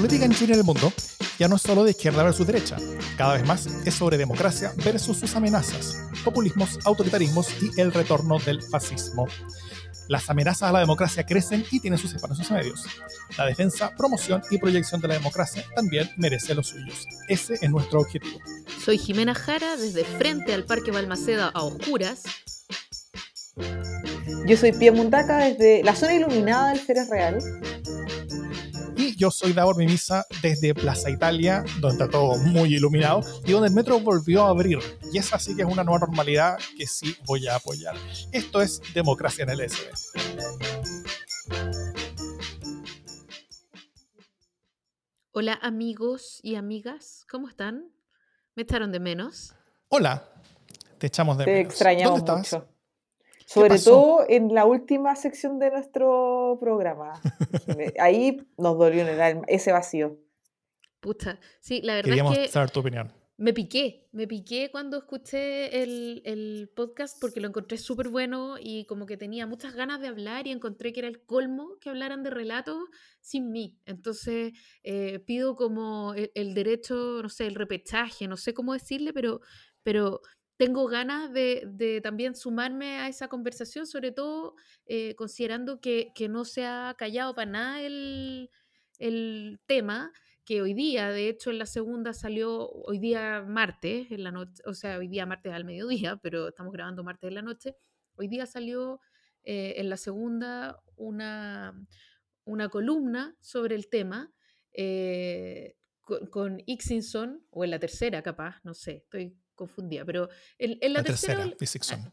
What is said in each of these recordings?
política en Chile y en el mundo ya no es solo de izquierda versus derecha, cada vez más es sobre democracia versus sus amenazas, populismos, autoritarismos y el retorno del fascismo. Las amenazas a la democracia crecen y tienen sus espacios medios. La defensa, promoción y proyección de la democracia también merece los suyos. Ese es nuestro objetivo. Soy Jimena Jara, desde frente al Parque Balmaceda a oscuras. Yo soy Pia Mundaca, desde la zona iluminada del Ceres Real. Yo soy Davor Mimisa desde Plaza Italia, donde está todo muy iluminado y donde el metro volvió a abrir. Y esa sí que es una nueva normalidad que sí voy a apoyar. Esto es Democracia en el SD. Hola amigos y amigas, ¿cómo están? ¿Me echaron de menos? Hola, te echamos de Te menos. extrañamos ¿Dónde mucho. Sobre todo en la última sección de nuestro programa. Ahí nos dolió en el alma ese vacío. Puta, sí, la verdad Queríamos es que saber tu opinión. me piqué, me piqué cuando escuché el, el podcast porque lo encontré súper bueno y como que tenía muchas ganas de hablar y encontré que era el colmo que hablaran de relatos sin mí. Entonces eh, pido como el, el derecho, no sé, el repechaje, no sé cómo decirle, pero, pero tengo ganas de, de también sumarme a esa conversación, sobre todo eh, considerando que, que no se ha callado para nada el, el tema que hoy día, de hecho, en la segunda salió, hoy día martes, en la noche, o sea, hoy día martes al mediodía, pero estamos grabando martes en la noche, hoy día salió eh, en la segunda una, una columna sobre el tema eh, con, Ixinson, o en la tercera capaz, no sé, estoy confundida, pero en, en la, La tercera. Ah,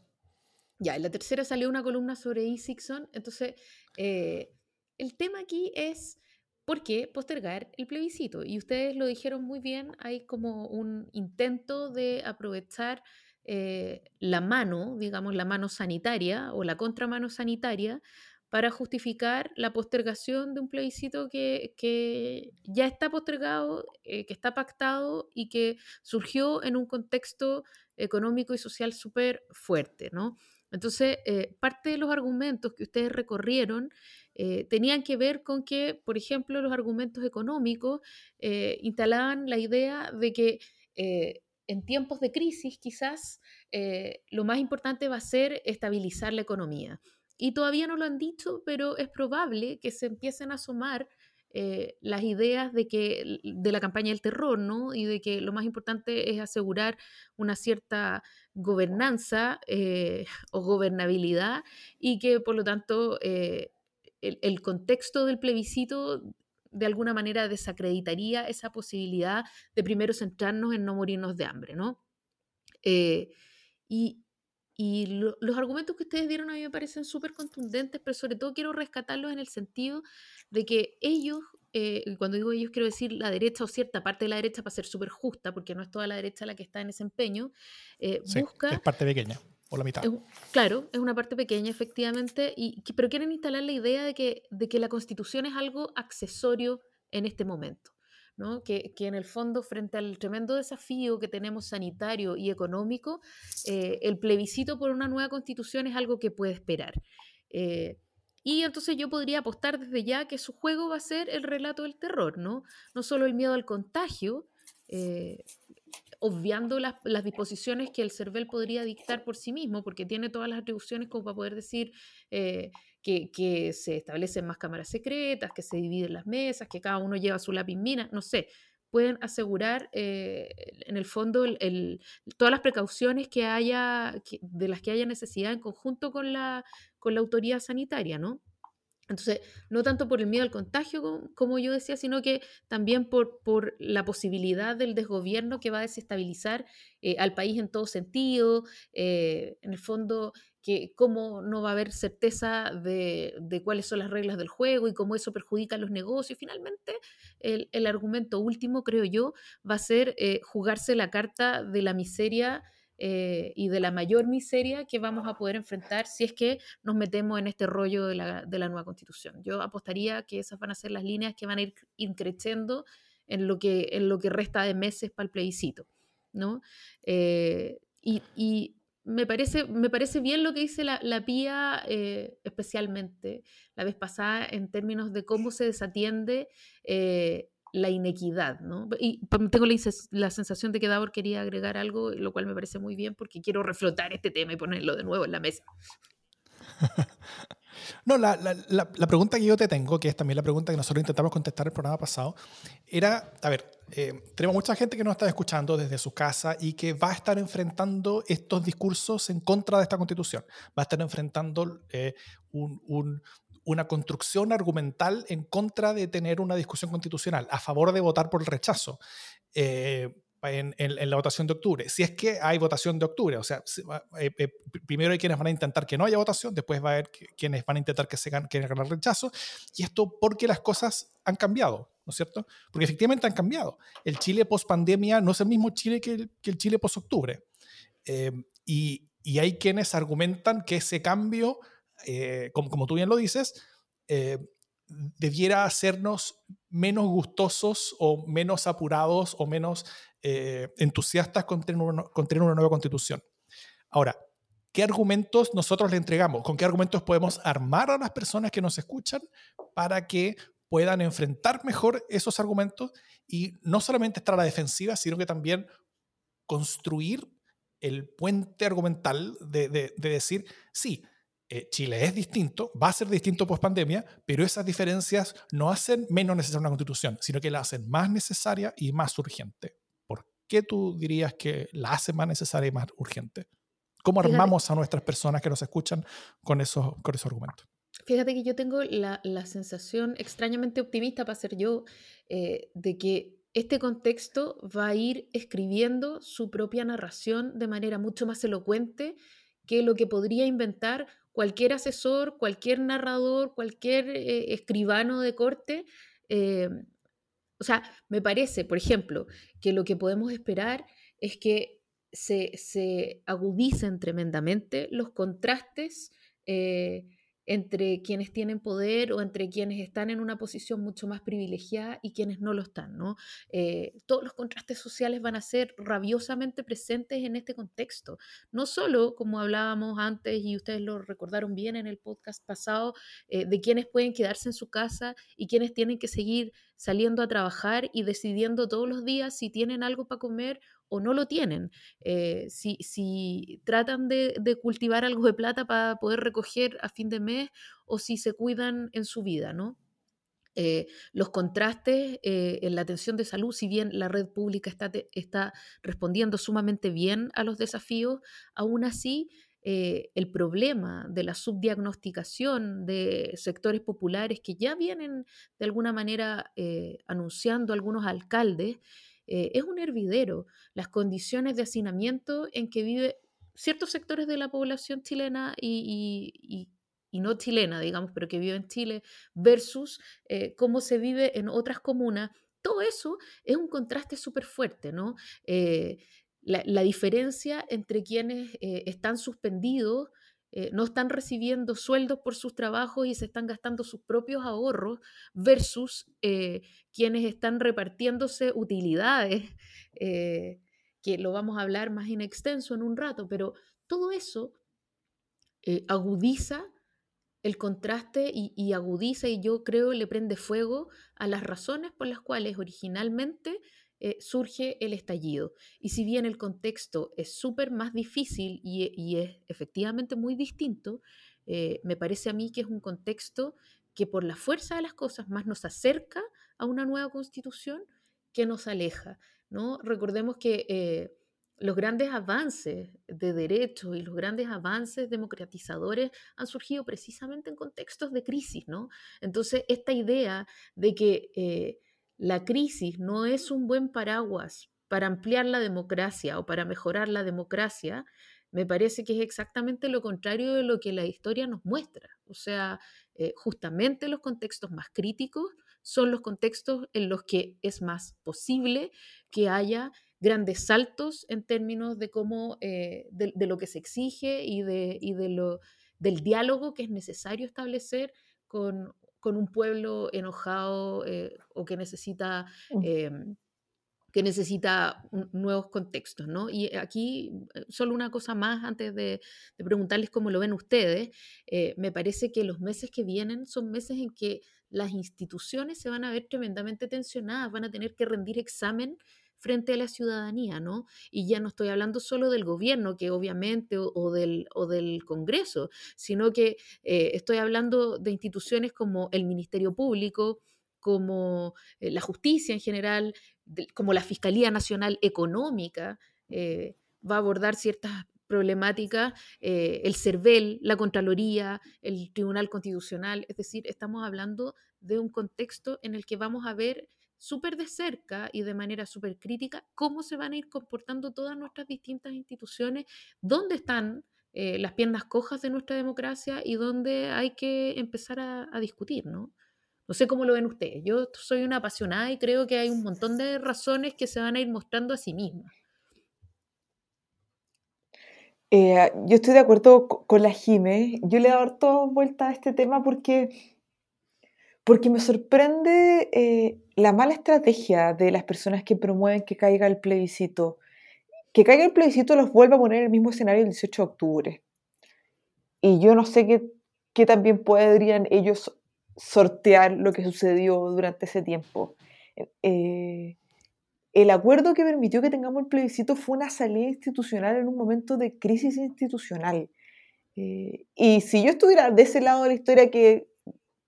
ya, en la tercera salió una columna sobre Isixson. Entonces, eh, el tema aquí es por qué postergar el plebiscito. Y ustedes lo dijeron muy bien, hay como un intento de aprovechar eh, la mano, digamos, la mano sanitaria o la contramano sanitaria para justificar la postergación de un plebiscito que, que ya está postergado, eh, que está pactado y que surgió en un contexto económico y social súper fuerte, ¿no? Entonces, eh, parte de los argumentos que ustedes recorrieron eh, tenían que ver con que, por ejemplo, los argumentos económicos eh, instalaban la idea de que en tiempos de crisis quizás lo más importante va a ser estabilizar la economía. Y todavía no lo han dicho, pero es probable que se empiecen a asomar eh, las ideas de que de la campaña del terror, ¿no? Y de que lo más importante es asegurar una cierta gobernanza eh, o gobernabilidad y que por lo tanto eh, el, el contexto del plebiscito de alguna manera desacreditaría esa posibilidad de primero centrarnos en no morirnos de hambre, ¿no? Eh, y, y lo- los argumentos que ustedes dieron a mí me parecen súper contundentes, pero sobre todo quiero rescatarlos en el sentido de que ellos, eh, cuando digo ellos quiero decir la derecha o cierta parte de la derecha para ser súper justa, porque no es toda la derecha la que está en ese empeño, eh, Sí, busca... es parte pequeña, o la mitad. Es claro, es una parte pequeña, efectivamente, y, pero quieren instalar la idea de que, de que la constitución es algo accesorio en este momento, ¿no? Que, en el fondo, frente al tremendo desafío que tenemos sanitario y económico, eh, el plebiscito por una nueva constitución es algo que puede esperar. Eh, y entonces yo podría apostar desde ya que su juego va a ser el relato del terror, ¿no? No solo el miedo al contagio, eh, obviando las, disposiciones que el CERVEL podría dictar por sí mismo, porque tiene todas las atribuciones como para poder decir que, se establecen más cámaras secretas, que se dividen las mesas, que cada uno lleva su lápiz mina, no sé. Pueden asegurar, eh, en el fondo, todas las precauciones que haya, de las que haya necesidad en conjunto con la, con la autoridad sanitaria, ¿no? Entonces, no tanto por el miedo al contagio, como, como yo decía, sino que también por, por la posibilidad del desgobierno que va a desestabilizar eh, al país en todo sentido, eh, en el fondo, que cómo no va a haber certeza de, de cuáles son las reglas del juego y cómo eso perjudica los negocios. Finalmente, el, el argumento último, creo yo, va a ser eh, jugarse la carta de la miseria eh, y de la mayor miseria que vamos a poder enfrentar si es que nos metemos en este rollo de la, de la nueva constitución. Yo apostaría que esas van a ser las líneas que van a ir, ir creciendo en lo, que, en lo que resta de meses para el plebiscito. ¿no? Eh, y, y me, parece, me parece bien lo que dice la, la PIA, eh, especialmente la vez pasada, en términos de cómo se desatiende eh, la inequidad, ¿no? Y tengo la, sensación de que Davor quería agregar algo, lo cual me parece muy bien porque quiero reflotar este tema y ponerlo de nuevo en la mesa. No, la, la, la, pregunta que yo te tengo, que es también la pregunta que nosotros intentamos contestar el programa pasado, era, a ver, eh, tenemos mucha gente que nos está escuchando desde su casa y que va a estar enfrentando estos discursos en contra de esta constitución, va a estar enfrentando eh, un, un, una construcción argumental en contra de tener una discusión constitucional, a favor de votar por el rechazo. Eh, en, la votación de octubre. Si es que hay votación de octubre, o sea, eh, eh, primero hay quienes van a intentar que no haya votación, después va a haber quienes van a intentar que se gane, que el rechazo, y esto porque las cosas han cambiado, ¿no es cierto? Porque efectivamente han cambiado. El Chile post pandemia no es el mismo Chile que el, que el Chile post octubre. Eh, y, y, hay quienes argumentan que ese cambio, como, como, tú bien lo dices, debiera hacernos menos gustosos o menos apurados o menos eh, entusiastas con tener, una, una nueva constitución. Ahora, ¿qué argumentos nosotros le entregamos? ¿Con qué argumentos podemos armar a las personas que nos escuchan para que puedan enfrentar mejor esos argumentos y no solamente estar a la defensiva, sino que también construir el puente argumental de, de, decir, sí, eh, Chile es distinto, va a ser distinto post pandemia, pero esas diferencias no hacen menos necesaria una constitución, sino que la hacen más necesaria y más urgente qué tú dirías que la hace más necesaria y más urgente? ¿Cómo armamos a nuestras personas que nos escuchan con esos, con esos argumentos? Fíjate que yo tengo la, la sensación extrañamente optimista para ser yo eh, de que este contexto va a ir escribiendo su propia narración de manera mucho más elocuente que lo que podría inventar cualquier asesor, cualquier narrador, cualquier eh, escribano de corte eh, o sea, me parece, por ejemplo, que lo que podemos esperar es que se, se agudicen tremendamente los contrastes eh, entre quienes tienen poder o entre quienes están en una posición mucho más privilegiada y quienes no lo están. ¿no? Eh, todos los contrastes sociales van a ser rabiosamente presentes en este contexto. No solo, como hablábamos antes y ustedes lo recordaron bien en el podcast pasado, eh, de quienes pueden quedarse en su casa y quienes tienen que seguir saliendo a trabajar y decidiendo todos los días si tienen algo para comer o no lo tienen. Eh, si, si, tratan de, cultivar algo de plata para poder recoger a fin de mes o si se cuidan en su vida, ¿no? Eh, los contrastes eh, en la atención de salud, si bien la red pública está, está respondiendo sumamente bien a los desafíos, aún así el problema de la subdiagnosticación de sectores populares que ya vienen de alguna manera anunciando algunos alcaldes, eh, es un hervidero. Las condiciones de hacinamiento en que vive ciertos sectores de la población chilena y, no chilena, digamos, pero que vive en Chile, versus eh, cómo se vive en otras comunas, todo eso es un contraste súper fuerte, ¿no? Eh, la, diferencia entre quienes están suspendidos eh, no están recibiendo sueldos por sus trabajos y se están gastando sus propios ahorros versus eh, quienes están repartiéndose utilidades, eh, que lo vamos a hablar más en extenso en un rato, pero todo eso agudiza el contraste y, y, agudiza y yo creo le prende fuego a las razones por las cuales originalmente eh, surge el estallido. Y si bien el contexto es súper más difícil y, es efectivamente muy distinto, eh, me parece a mí que es un contexto que por la fuerza de las cosas más nos acerca a una nueva constitución que nos aleja. ¿no? Recordemos que eh, los grandes avances de derechos y los grandes avances democratizadores han surgido precisamente en contextos de crisis. ¿no? Entonces, esta idea de que la crisis no es un buen paraguas para ampliar la democracia o para mejorar la democracia, me parece que es exactamente lo contrario de lo que la historia nos muestra. O sea, eh, justamente los contextos más críticos son los contextos en los que es más posible que haya grandes saltos en términos de cómo, eh, de, lo que se exige y, de, y del diálogo que es necesario establecer con con un pueblo enojado eh, o que necesita mm. em, que necesita nuevos contextos, ¿no? Y aquí, eh, solo una cosa más antes de, preguntarles cómo lo ven ustedes, eh, me parece que los meses que vienen son meses en que las instituciones se van a ver tremendamente tensionadas, van a tener que rendir examen frente a la ciudadanía, ¿no? Y ya no estoy hablando solo del gobierno, que obviamente, o, del, o del Congreso, sino que eh, estoy hablando de instituciones como el Ministerio Público, como la justicia en general, como la Fiscalía Nacional Económica eh, va a abordar ciertas problemáticas, eh, el CERVEL, la Contraloría, el Tribunal Constitucional, es decir, estamos hablando de un contexto en el que vamos a ver súper de cerca y de manera súper crítica cómo se van a ir comportando todas nuestras distintas instituciones, dónde están eh, las piernas cojas de nuestra democracia y dónde hay que empezar a, discutir, ¿no? No sé cómo lo ven ustedes. Yo soy una apasionada y creo que hay un montón de razones que se van a ir mostrando a sí mismas. Eh, yo estoy de acuerdo con la Jime. Yo le he dado vuelta a este tema porque, porque me sorprende eh, la mala estrategia de las personas que promueven que caiga el plebiscito. Que caiga el plebiscito los vuelve a poner en el mismo escenario el 18 de octubre. Y yo no sé qué, también podrían ellos sortear lo que sucedió durante ese tiempo. Eh, el acuerdo que permitió que tengamos el plebiscito fue una salida institucional en un momento de crisis institucional. Eh, y si yo estuviera de ese lado de la historia que,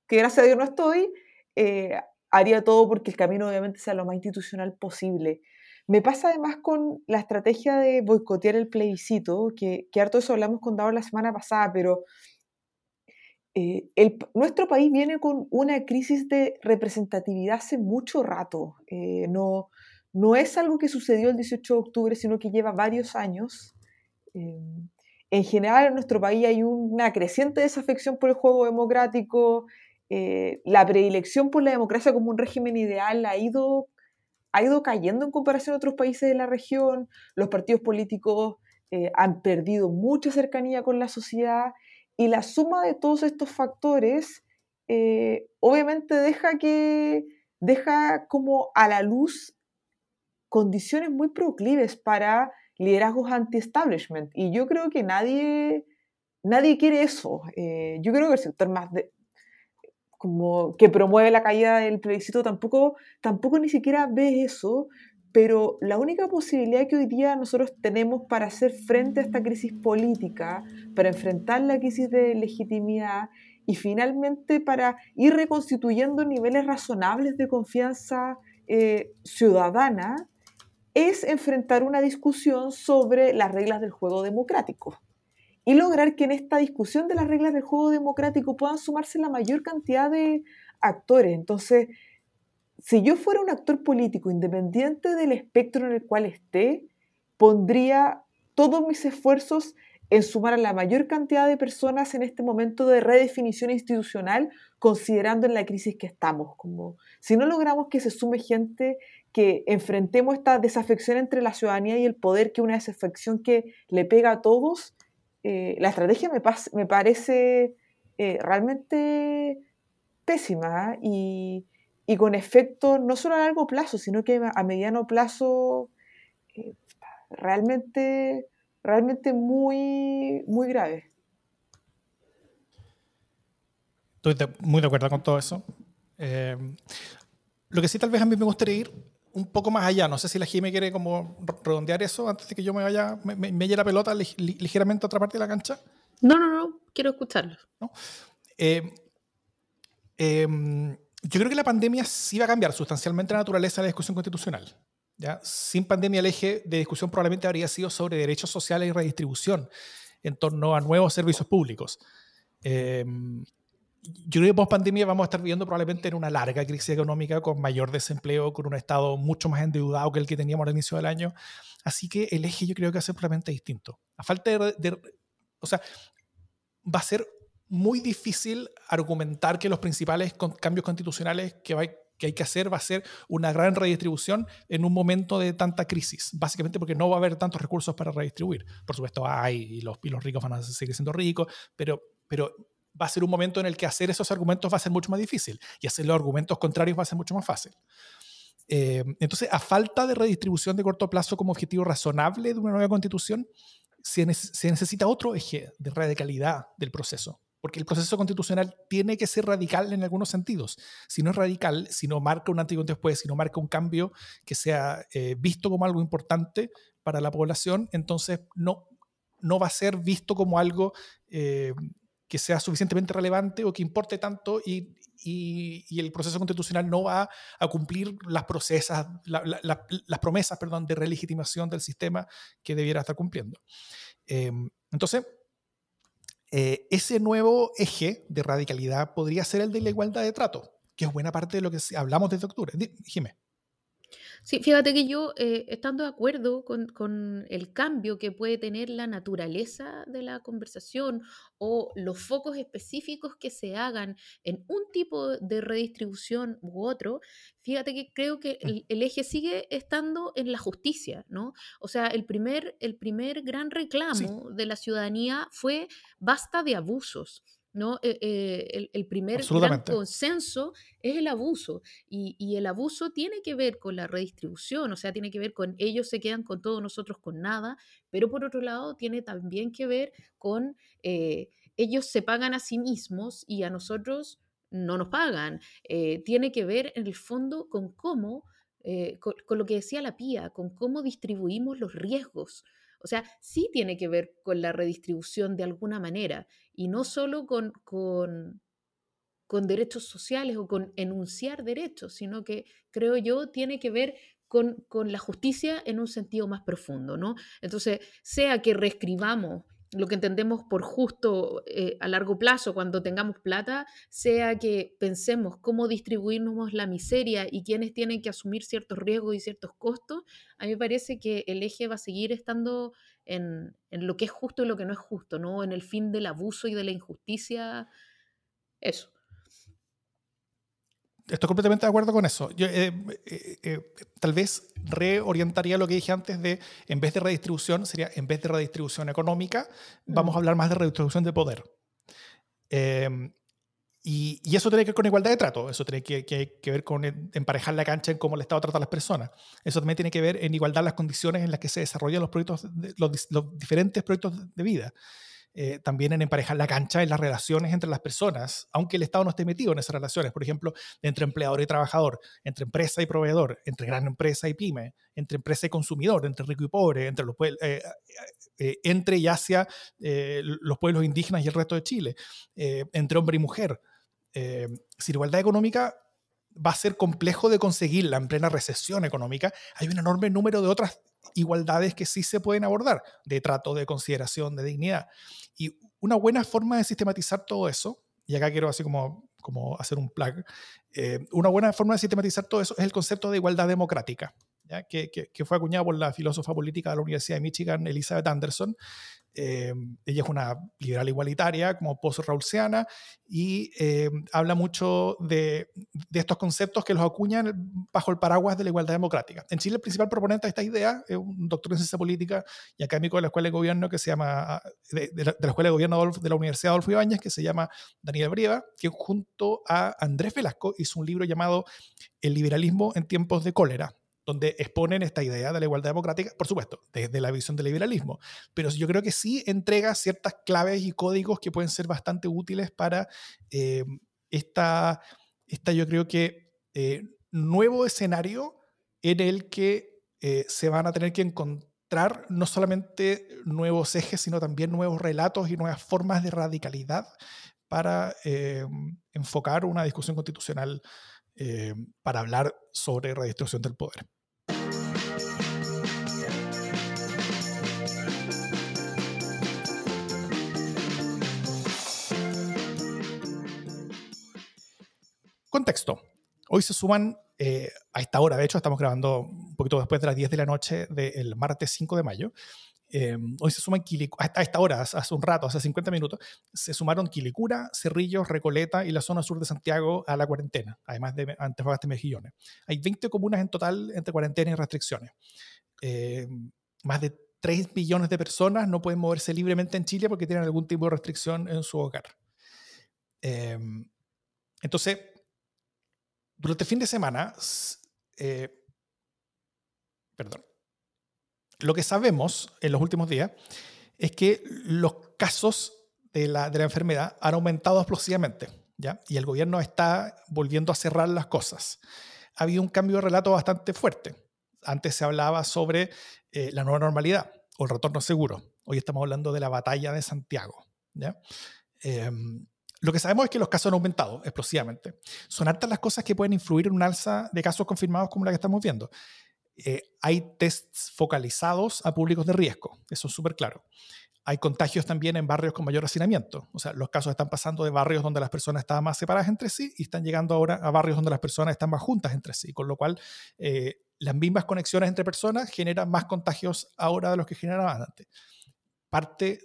que gracias a Dios no estoy, eh, haría todo porque el camino obviamente sea lo más institucional posible. Me pasa además con la estrategia de boicotear el plebiscito, que, que harto eso hablamos con Dado la semana pasada, pero eh, nuestro país viene con una crisis de representatividad hace mucho rato. Eh, no, no es algo que sucedió el 18 de octubre, sino que lleva varios años. Eh, en general, en nuestro país hay una creciente desafección por el juego democrático. La predilección por la democracia como un régimen ideal ha ido, ha ido cayendo en comparación a otros países de la región. Los partidos políticos han perdido mucha cercanía con la sociedad y la suma de todos estos factores eh, obviamente deja que deja como a la luz condiciones muy proclives para liderazgos anti-establishment. Y yo creo que nadie, nadie quiere eso. Eh, yo creo que el sector más de, como que promueve la caída del plebiscito tampoco, tampoco ni siquiera ve eso, pero la única posibilidad que hoy día nosotros tenemos para hacer frente a esta crisis política, para enfrentar la crisis de legitimidad y finalmente para ir reconstituyendo niveles razonables de confianza eh, ciudadana, es enfrentar una discusión sobre las reglas del juego democrático y lograr que en esta discusión de las reglas del juego democrático puedan sumarse la mayor cantidad de actores. Entonces, si yo fuera un actor político independiente del espectro en el cual esté, pondría todos mis esfuerzos en sumar a la mayor cantidad de personas en este momento de redefinición institucional, considerando en la crisis que estamos. Como, si no logramos que se sume gente, que enfrentemos esta desafección entre la ciudadanía y el poder, que una desafección que le pega a todos, eh, la estrategia me, me parece eh, realmente pésima y, y con efecto no solo a largo plazo, sino que a mediano plazo eh, realmente, realmente muy, muy grave. Estoy muy de acuerdo con todo eso. Lo que sí tal vez a mí me gustaría ir un poco más allá. No sé si la Jimmy quiere como redondear eso antes de que yo me vaya, me, me, la pelota ligeramente a otra parte de la cancha. No, no, no, quiero escucharlo. ¿No? Eh, em, yo creo que la pandemia sí va a cambiar sustancialmente la naturaleza de la discusión constitucional. ¿ya? Sin pandemia el eje de discusión probablemente habría sido sobre derechos sociales y redistribución en torno a nuevos servicios públicos. Em, yo creo que post pandemia vamos a estar viviendo probablemente en una larga crisis económica con mayor desempleo, con un Estado mucho más endeudado que el que teníamos al inicio del año. Así que el eje yo creo que va a ser probablemente distinto. A falta de, de o sea, va a ser muy difícil argumentar que los principales cambios constitucionales que, hay que hacer va a ser una gran redistribución en un momento de tanta crisis, básicamente porque no va a haber tantos recursos para redistribuir. Por supuesto hay y los, los ricos van a seguir siendo ricos, pero, pero va a ser un momento en el que hacer esos argumentos va a ser mucho más difícil y hacer los argumentos contrarios va a ser mucho más fácil. Eh, entonces, a falta de redistribución de corto plazo como objetivo razonable de una nueva constitución, se, necesita otro eje de radicalidad del proceso, porque el proceso constitucional tiene que ser radical en algunos sentidos. Si no es radical, si no marca un antes y un después, si no marca un cambio que sea eh, visto como algo importante para la población, entonces no, no va a ser visto como algo eh, que sea suficientemente relevante o que importe tanto y, y, el proceso constitucional no va a cumplir las, procesas, las promesas perdón, de relegitimación del sistema que debiera estar cumpliendo. Em, entonces, eh, ese nuevo eje de radicalidad podría ser el de la igualdad de trato, que es buena parte de lo que hablamos desde octubre. Dime. Sí, fíjate que yo, eh, estando de acuerdo con, el cambio que puede tener la naturaleza de la conversación o los focos específicos que se hagan en un tipo de redistribución u otro, fíjate que creo que mm. el, eje sigue estando en la justicia, ¿no? O sea, el primer, el primer gran reclamo de la ciudadanía fue basta de abusos. ¿No? Eh, eh, el, primer gran consenso es el abuso y, el abuso tiene que ver con la redistribución, o sea, tiene que ver con ellos se quedan con todos nosotros con nada, pero por otro lado tiene también que ver con eh, ellos se pagan a sí mismos y a nosotros no nos pagan. tiene que ver en el fondo con cómo, con, lo que decía la PIA, con cómo distribuimos los riesgos. O sea, sí tiene que ver con la redistribución de alguna manera y no solo con, con, derechos sociales o con enunciar derechos, sino que creo yo tiene que ver con, con, la justicia en un sentido más profundo, ¿no? Entonces, sea que reescribamos lo que entendemos por justo eh, a largo plazo cuando tengamos plata, sea que pensemos cómo distribuirnos la miseria y quiénes tienen que asumir ciertos riesgos y ciertos costos, a mí me parece que el eje va a seguir estando en, en lo que es justo y lo que no es justo, ¿no? En el fin del abuso y de la injusticia. Eso estoy completamente de acuerdo con eso. Yo eh, eh, eh, tal vez reorientaría lo que dije antes de, en vez de redistribución, sería en vez de redistribución económica, vamos a hablar más de redistribución de poder. Em, y, y, eso tiene que ver con igualdad de trato, eso tiene que, que, ver con emparejar la cancha en cómo el Estado trata a las personas. Eso también tiene que ver en igualdad las condiciones en las que se desarrollan los, proyectos, los, los diferentes proyectos de vida. Eh, también en emparejar la cancha en las relaciones entre las personas, aunque el Estado no esté metido en esas relaciones, por ejemplo, entre empleador y trabajador, entre empresa y proveedor, entre gran empresa y pyme, entre empresa y consumidor, entre rico y pobre, entre, los, eh, eh, y hacia los pueblos indígenas y el resto de Chile, entre hombre y mujer. sin igualdad económica va a ser complejo de conseguirla en plena recesión económica. Hay un enorme número de otras igualdades que sí se pueden abordar, de trato, de consideración, de dignidad. Y una buena forma de sistematizar todo eso, y acá quiero así como, como hacer un plug, eh, una buena forma de sistematizar todo eso es el concepto de igualdad democrática, ¿ya? Que, que, que, fue acuñado por la filósofa política de la Universidad de Michigan, Elizabeth Anderson, eh, ella es una liberal igualitaria, como post-raulsiana, y eh, habla mucho de, de, estos conceptos que los acuñan bajo el paraguas de la igualdad democrática. En Chile, el principal proponente de esta idea es un doctor en ciencia política y académico de la Escuela de Gobierno que se llama, de, la, Escuela de Gobierno de la Universidad Adolfo Ibáñez, que se llama Daniel Brieva, que junto a Andrés Velasco hizo un libro llamado El liberalismo en tiempos de cólera, donde exponen esta idea de la igualdad democrática, por supuesto, desde la visión del liberalismo, pero yo creo que sí entrega ciertas claves y códigos que pueden ser bastante útiles para eh, esta, esta, yo creo que, eh, nuevo escenario en el que eh, se van a tener que encontrar no solamente nuevos ejes, sino también nuevos relatos y nuevas formas de radicalidad para enfocar una discusión constitucional eh, para hablar sobre redistribución del poder. Contexto. Hoy se suman eh, a esta hora, de hecho estamos grabando un poquito después de las 10 de la noche del martes 5 de mayo, Em, hoy se suman a esta hora, hace un rato, hace 50 minutos, se sumaron Quilicura, Cerrillos, Recoleta y la zona sur de Santiago a la cuarentena, además de Antofagasta y Mejillones. Hay 20 comunas en total entre cuarentena y restricciones. Em, más de 3 millones de personas no pueden moverse libremente en Chile porque tienen algún tipo de restricción en su hogar. Em, entonces, durante el fin de semana, eh, perdón. Lo que sabemos en los últimos días es que los casos de la, de la enfermedad han aumentado explosivamente, ¿ya? Y el gobierno está volviendo a cerrar las cosas. Ha habido un cambio de relato bastante fuerte. Antes se hablaba sobre eh, la nueva normalidad o el retorno seguro. Hoy estamos hablando de la batalla de Santiago, ¿ya? Em, lo que sabemos es que los casos han aumentado explosivamente. Son hartas las cosas que pueden influir en un alza de casos confirmados como la que estamos viendo. Eh, hay tests focalizados a públicos de riesgo, eso es súper claro. Hay contagios también en barrios con mayor hacinamiento. O sea, los casos están pasando de barrios donde las personas estaban más separadas entre sí y están llegando ahora a barrios donde las personas están más juntas entre sí, con lo cual eh, las mismas conexiones entre personas generan más contagios ahora de los que generaban antes. Parte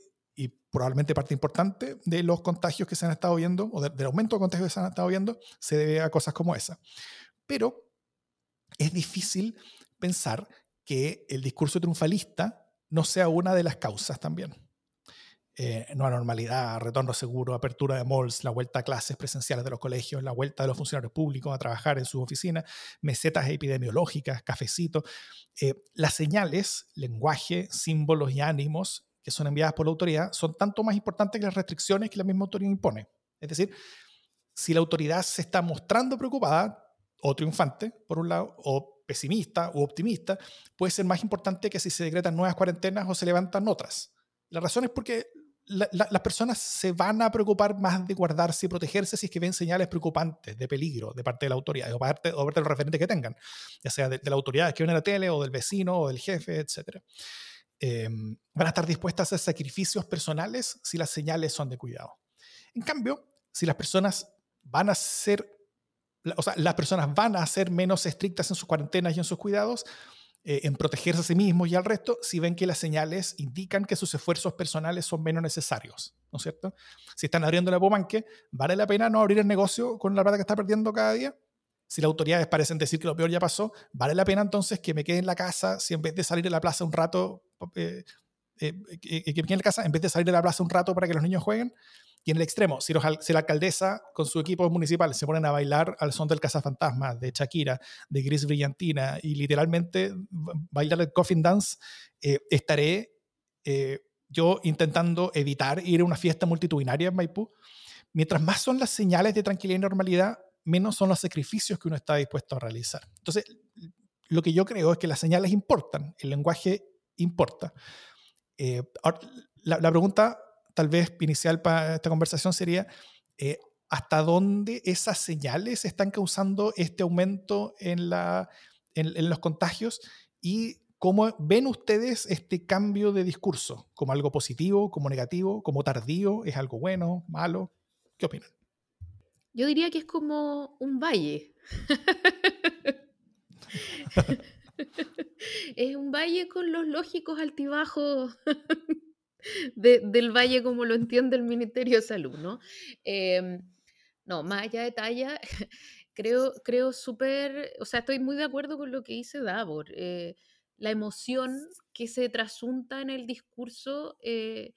probablemente parte importante de los contagios que se han estado viendo, o del aumento de contagios que se han estado viendo, se debe a cosas como esa. Pero es difícil pensar que el discurso triunfalista no sea una de las causas también. Eh, nueva normalidad, retorno seguro, apertura de malls, la vuelta a clases presenciales de los colegios, la vuelta de los funcionarios públicos a trabajar en sus oficinas, mesetas epidemiológicas, cafecitos. Eh, las señales, lenguaje, símbolos y ánimos que son enviadas por la autoridad son tanto más importantes que las restricciones que la misma autoridad impone. Es decir, si la autoridad se está mostrando preocupada o triunfante, por un lado, o pesimista o optimista, puede ser más importante que si se decretan nuevas cuarentenas o se levantan otras. La razón es porque las personas se van a preocupar más de guardarse y protegerse si es que ven señales preocupantes de peligro de parte de la autoridad o parte, o parte de los referentes que tengan, ya sea de, la autoridad que ven en la tele o del vecino o del jefe, etc. Em, van a estar dispuestas a hacer sacrificios personales si las señales son de cuidado. En cambio, si las personas van a ser, o sea, las personas van a ser menos estrictas en sus cuarentenas y en sus cuidados, eh, en protegerse a sí mismos y al resto, si ven que las señales indican que sus esfuerzos personales son menos necesarios, ¿no es cierto? Si están abriendo la Pomanque, ¿vale la pena no abrir el negocio con la plata que está perdiendo cada día? Si las autoridades parecen decir que lo peor ya pasó, ¿vale la pena entonces que me quede en la casa si en vez de salir a la plaza un rato, eh, eh, que me quede en la casa en vez de salir de la plaza un rato para que los niños jueguen? Y en el extremo, si, la alcaldesa con su equipo municipal se ponen a bailar al son del Cazafantasma, de Shakira, de Gris Brillantina y literalmente bailar el Coffin Dance, eh, estaré eh, yo intentando evitar ir a una fiesta multitudinaria en Maipú. Mientras más son las señales de tranquilidad y normalidad, menos son los sacrificios que uno está dispuesto a realizar. Entonces, lo que yo creo es que las señales importan, el lenguaje importa. Eh, la, pregunta tal vez inicial para esta conversación sería eh, hasta dónde esas señales están causando este aumento en, los contagios y cómo ven ustedes este cambio de discurso, como algo positivo, como negativo, como tardío, es algo bueno, malo, ¿qué opinan? Yo diría que es como un valle. es un valle con los lógicos altibajos del valle como lo entiende el Ministerio de Salud, ¿no? Em, no, más allá de talla, creo, creo súper, o sea, estoy muy de acuerdo con lo que dice Davor. Eh, la emoción que se trasunta en el discurso eh,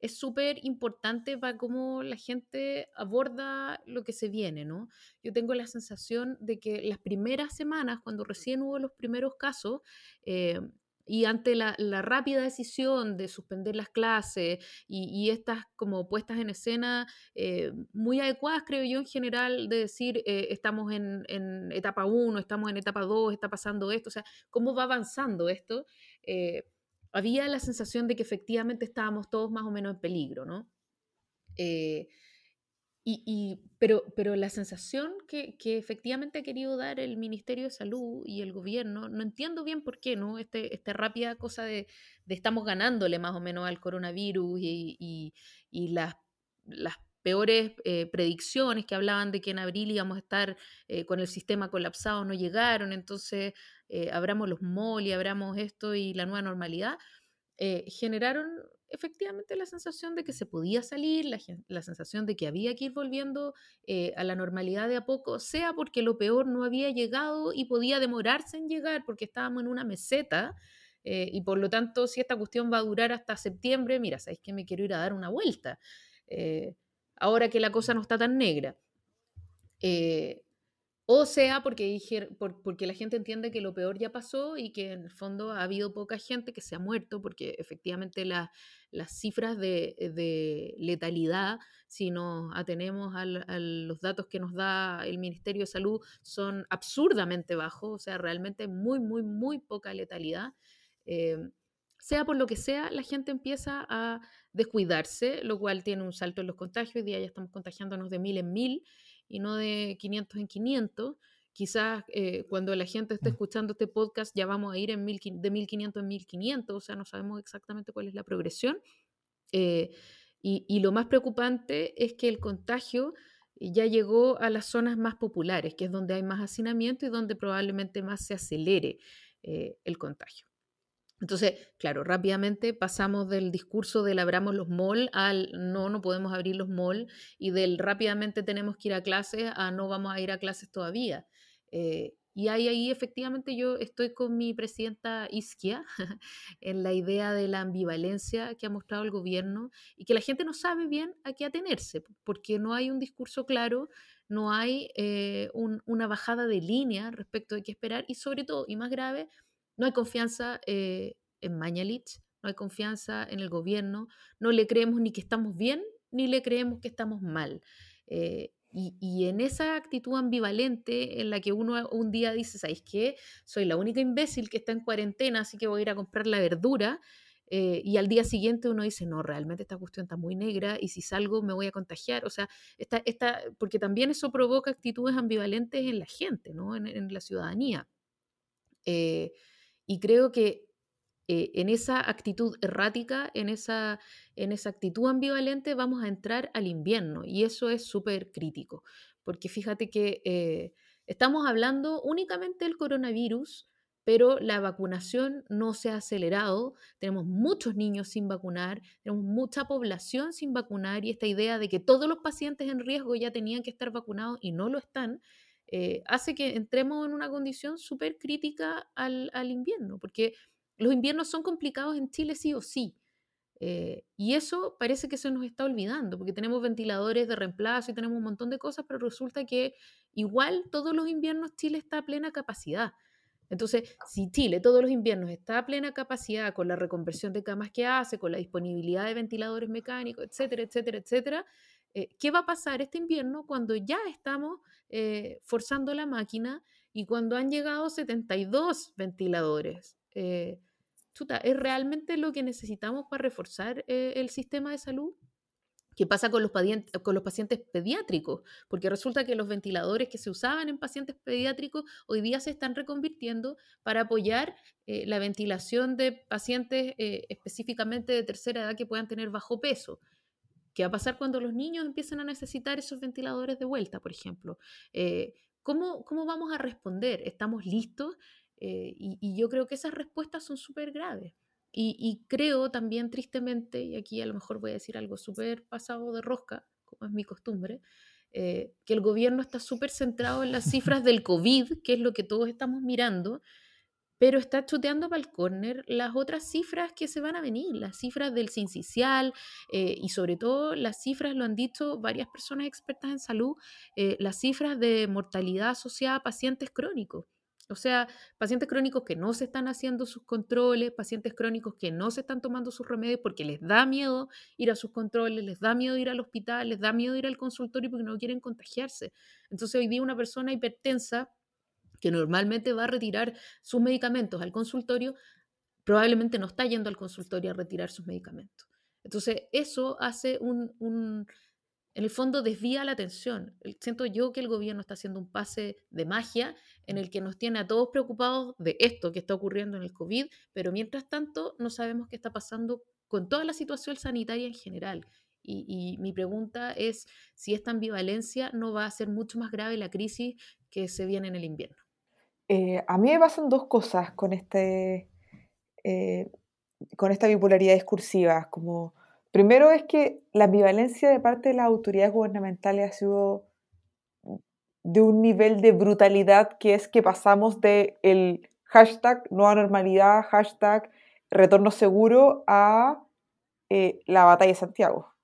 es súper importante para cómo la gente aborda lo que se viene, ¿no? Yo tengo la sensación de que las primeras semanas, cuando recién hubo los primeros casos, eh, y ante la, rápida decisión de suspender las clases y, estas como puestas en escena eh, muy adecuadas, creo yo, en general, de decir, eh, estamos en, etapa 1, estamos en etapa 2, está pasando esto, o sea, cómo va avanzando esto, eh, había la sensación de que efectivamente estábamos todos más o menos en peligro, ¿no? Y, pero, pero la sensación que, efectivamente ha querido dar el Ministerio de Salud y el gobierno, no entiendo bien por qué, ¿no? Este, esta rápida cosa de, estamos ganándole más o menos al coronavirus y, las, las peores eh, predicciones que hablaban de que en abril íbamos a estar eh, con el sistema colapsado no llegaron, entonces eh, abramos los y abramos esto y la nueva normalidad, generaron efectivamente la sensación de que se podía salir, la, sensación de que había que ir volviendo eh, a la normalidad de a poco, sea porque lo peor no había llegado y podía demorarse en llegar porque estábamos en una meseta. Eh, y por lo tanto, si esta cuestión va a durar hasta septiembre, mira, sabéis que me quiero ir a dar una vuelta. Eh, ahora que la cosa no está tan negra o sea porque, porque la gente entiende que lo peor ya pasó y que en el fondo ha habido poca gente que se ha muerto, porque efectivamente las cifras de, letalidad, si nos atenemos a los datos que nos da el Ministerio de Salud, son absurdamente bajos, o sea, realmente muy, muy, muy poca letalidad. Eh, sea por lo que sea, la gente empieza a descuidarse, lo cual tiene un salto en los contagios. Hoy día ya estamos contagiándonos de mil en mil y no de 500 en 500. Quizás eh, cuando la gente esté mm. escuchando este podcast ya vamos a ir en mil, de 1500 en 1500, o sea, no sabemos exactamente cuál es la progresión. Eh, y, y, lo más preocupante es que el contagio ya llegó a las zonas más populares, que es donde hay más hacinamiento y donde probablemente más se acelere eh, el contagio. Entonces, claro, rápidamente pasamos del discurso del abramos los malls al no, no podemos abrir los malls y del rápidamente tenemos que ir a clases a no vamos a ir a clases todavía. Eh, y ahí, ahí efectivamente yo estoy con mi presidenta Isquia en la idea de la ambivalencia que ha mostrado el gobierno y que la gente no sabe bien a qué atenerse, porque no hay un discurso claro, no hay eh, una bajada de línea respecto de qué esperar y sobre todo, y más grave, no hay confianza eh, en Mañalich, no hay confianza en el gobierno, no le creemos ni que estamos bien, ni le creemos que estamos mal. Eh, y, en esa actitud ambivalente en la que uno un día dice, ¿sabes qué? Soy la única imbécil que está en cuarentena, así que voy a ir a comprar la verdura. Eh, y al día siguiente uno dice, no, realmente esta cuestión está muy negra y si salgo me voy a contagiar. O sea, esta, esta, porque también eso provoca actitudes ambivalentes en la gente, ¿no? en, la ciudadanía. Y creo que eh, en esa actitud errática, en esa, en esa actitud ambivalente, vamos a entrar al invierno. Y eso es súper crítico, porque fíjate que eh, estamos hablando únicamente del coronavirus, pero la vacunación no se ha acelerado, tenemos muchos niños sin vacunar, tenemos mucha población sin vacunar y esta idea de que todos los pacientes en riesgo ya tenían que estar vacunados y no lo están, eh, hace que entremos en una condición súper crítica al, invierno, porque los inviernos son complicados en Chile sí o sí. Eh, y eso parece que se nos está olvidando, porque tenemos ventiladores de reemplazo y tenemos un montón de cosas, pero resulta que igual todos los inviernos Chile está a plena capacidad. Entonces, si Chile todos los inviernos está a plena capacidad con la reconversión de camas que hace, con la disponibilidad de ventiladores mecánicos, etcétera, etcétera, etcétera, eh, ¿qué va a pasar este invierno cuando ya estamos eh, forzando la máquina y cuando han llegado 72 ventiladores? Eh, ¿es realmente lo que necesitamos para reforzar el sistema de salud? ¿Qué pasa con los, con los pacientes pediátricos? Porque resulta que los ventiladores que se usaban en pacientes pediátricos hoy día se están reconvirtiendo para apoyar la ventilación de pacientes específicamente de tercera edad que puedan tener bajo peso. ¿Qué va a pasar cuando los niños empiecen a necesitar esos ventiladores de vuelta, por ejemplo? Eh, ¿cómo, vamos a responder? ¿Estamos listos? Eh, y, yo creo que esas respuestas son súper graves. Y, creo también, tristemente, y aquí a lo mejor voy a decir algo súper pasado de rosca, como es mi costumbre, eh, que el gobierno está súper centrado en las cifras del COVID, que es lo que todos estamos mirando, pero está chuteando para el córner las otras cifras que se van a venir, las cifras del sincicial eh, y sobre todo las cifras, lo han dicho varias personas expertas en salud, eh, las cifras de mortalidad asociada a pacientes crónicos. O sea, pacientes crónicos que no se están haciendo sus controles, pacientes crónicos que no se están tomando sus remedios porque les da miedo ir a sus controles, les da miedo ir al hospital, les da miedo ir al consultorio porque no quieren contagiarse. Entonces hoy día una persona hipertensa que normalmente va a retirar sus medicamentos al consultorio, probablemente no está yendo al consultorio a retirar sus medicamentos. Entonces, eso hace un, en el fondo desvía la atención. Siento yo que el gobierno está haciendo un pase de magia en el que nos tiene a todos preocupados de esto que está ocurriendo en el COVID, pero mientras tanto no sabemos qué está pasando con toda la situación sanitaria en general. Y, y, mi pregunta es si esta ambivalencia no va a ser mucho más grave la crisis que se viene en el invierno. Eh, a mí me pasan dos cosas con, este, eh, con esta bipolaridad discursiva. Como, primero es que la ambivalencia de parte de las autoridades gubernamentales ha sido de un nivel de brutalidad que es que pasamos de el hashtag nueva normalidad, hashtag retorno seguro a eh, la batalla de Santiago.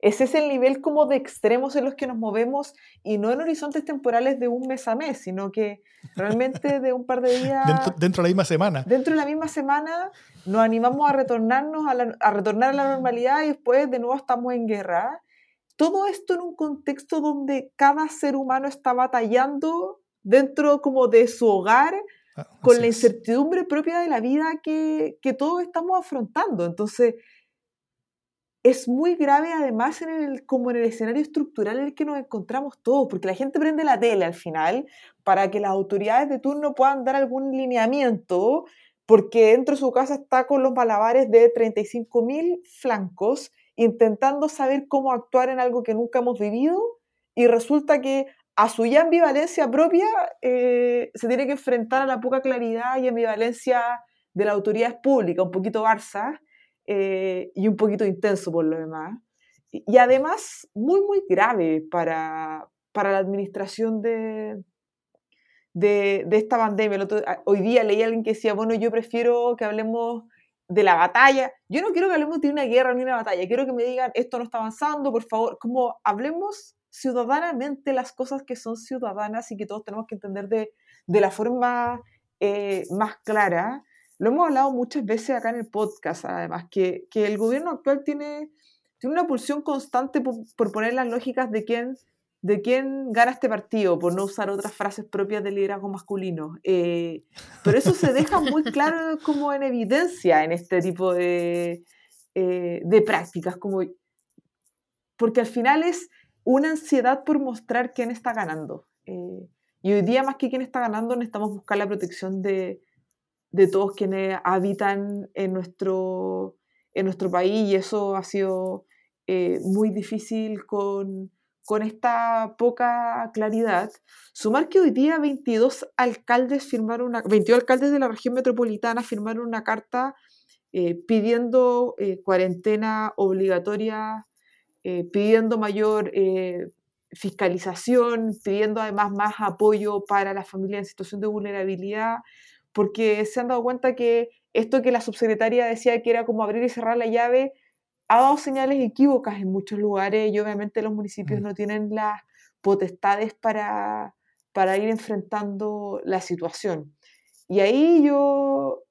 Ese es el nivel como de extremos en los que nos movemos y no en horizontes temporales de un mes a mes, sino que realmente de un par de días... dentro, de la misma semana. Dentro de la misma semana nos animamos a retornarnos a, a retornar a la normalidad y después de nuevo estamos en guerra. Todo esto en un contexto donde cada ser humano está batallando dentro como de su hogar ah, con la incertidumbre propia de la vida que, que todos estamos afrontando. Entonces, es muy grave además en el, como en el escenario estructural en el que nos encontramos todos, porque la gente prende la tele al final para que las autoridades de turno puedan dar algún lineamiento, porque dentro de su casa está con los malabares de 35.000 flancos, intentando saber cómo actuar en algo que nunca hemos vivido, y resulta que a su ya ambivalencia propia eh, se tiene que enfrentar a la poca claridad y ambivalencia de las autoridades públicas, un poquito Barça, eh, y un poquito intenso por lo demás. Y, además muy, muy grave para, para la administración de, de, de esta pandemia. hoy día leí a alguien que decía, bueno, yo prefiero que hablemos de la batalla. Yo no quiero que hablemos de una guerra ni una batalla. Quiero que me digan, esto no está avanzando, por favor. Como hablemos ciudadanamente las cosas que son ciudadanas y que todos tenemos que entender de, de la forma eh, más clara. Lo hemos hablado muchas veces acá en el podcast, además, que, que el gobierno actual tiene, tiene una pulsión constante por, poner las lógicas de quién, de quién gana este partido, por no usar otras frases propias del liderazgo masculino. Eh, pero eso se deja muy claro como en evidencia en este tipo de, eh, de prácticas, como, porque al final es una ansiedad por mostrar quién está ganando. Eh, y hoy día, más que quién está ganando, necesitamos buscar la protección de, de todos quienes habitan en nuestro, en nuestro país y eso ha sido eh, muy difícil con, con esta poca claridad. Sumar que hoy día 22 alcaldes firmaron una, 22 alcaldes de la región metropolitana firmaron una carta eh, pidiendo eh, cuarentena obligatoria, pidiendo mayor fiscalización, pidiendo además más apoyo para las familias en situación de vulnerabilidad porque se han dado cuenta que esto que la subsecretaria decía que era como abrir y cerrar la llave, ha dado señales equívocas en muchos lugares y obviamente los municipios mm. no tienen las potestades para, para ir enfrentando la situación. Y ahí yo,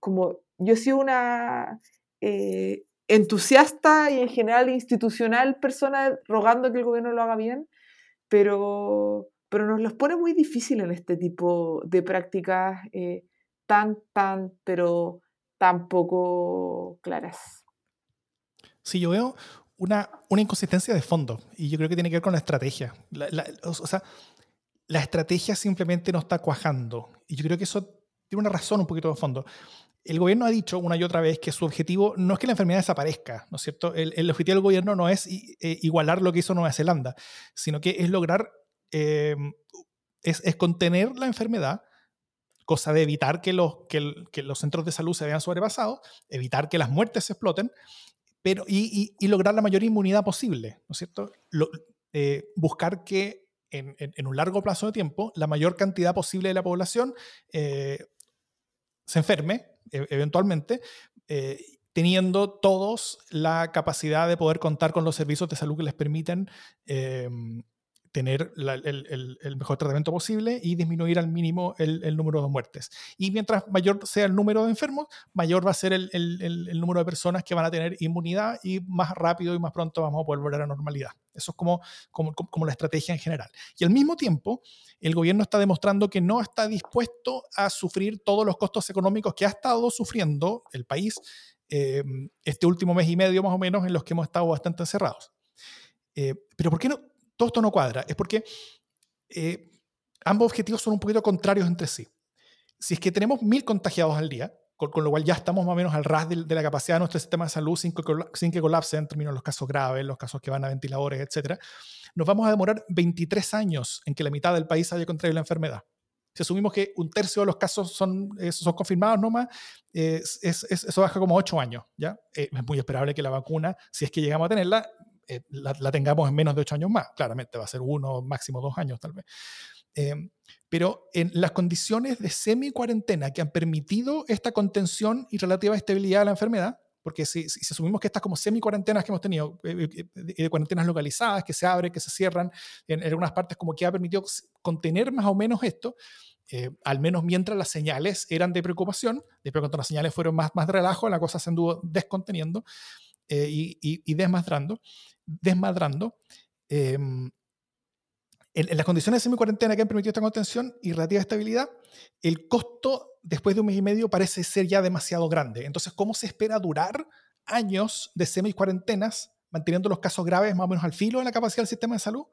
como yo soy una eh, entusiasta y en general institucional persona rogando que el gobierno lo haga bien, pero pero nos los pone muy difícil en este tipo de prácticas eh, tan, tan, pero tan poco claras. Sí, yo veo una, una, inconsistencia de fondo y yo creo que tiene que ver con la estrategia. o sea, la estrategia simplemente no está cuajando y yo creo que eso tiene una razón un poquito de fondo. El gobierno ha dicho una y otra vez que su objetivo no es que la enfermedad desaparezca, ¿no es cierto? El, el objetivo del gobierno no es eh, igualar lo que hizo Nueva Zelanda, sino que es lograr Em, es, contener la enfermedad, cosa de evitar que los, que, los centros de salud se vean sobrepasados, evitar que las muertes se exploten, pero, y, lograr la mayor inmunidad posible, ¿no es cierto? Eh, buscar que en, un largo plazo de tiempo la mayor cantidad posible de la población eh, se enferme e, eventualmente, eh, teniendo todos la capacidad de poder contar con los servicios de salud que les permiten tener el, mejor tratamiento posible y disminuir al mínimo el, número de muertes. Y mientras mayor sea el número de enfermos, mayor va a ser el, número de personas que van a tener inmunidad y más rápido y más pronto vamos a poder volver a la normalidad. Eso es como, como, como la estrategia en general. Y al mismo tiempo, el gobierno está demostrando que no está dispuesto a sufrir todos los costos económicos que ha estado sufriendo el país eh, este último mes y medio más o menos en los que hemos estado bastante encerrados. Eh, pero ¿por qué no? Todo esto no cuadra, es porque eh, ambos objetivos son un poquito contrarios entre sí. Si es que tenemos mil contagiados al día, con, lo cual ya estamos más o menos al ras de, la capacidad de nuestro sistema de salud sin que, sin que colapse en términos de los casos graves, los casos que van a ventiladores, etc., nos vamos a demorar 23 años en que la mitad del país haya contraído la enfermedad. Si asumimos que un tercio de los casos son, son confirmados nomás, es, eso baja como 8 años. ¿ya? Eh, es muy esperable que la vacuna, si es que llegamos a tenerla, eh, la, tengamos en menos de ocho años más. Claramente va a ser uno, máximo dos años tal vez. Eh, pero en las condiciones de semi-cuarentena que han permitido esta contención y relativa estabilidad de la enfermedad, porque si, si, asumimos que estas como semi-cuarentenas que hemos tenido, eh, eh, de cuarentenas localizadas, que se abren, que se cierran, en, algunas partes como que ha permitido contener más o menos esto, al menos mientras las señales eran de preocupación, después cuando las señales fueron más, más de relajo, la cosa se anduvo desconteniendo y, y, desmadrando, desmadrando em, en, las condiciones de semi-cuarentena que han permitido esta contención y relativa estabilidad, el costo después de un mes y medio parece ser ya demasiado grande. Entonces, ¿cómo se espera durar años de semi-cuarentenas manteniendo los casos graves más o menos al filo de la capacidad del sistema de salud?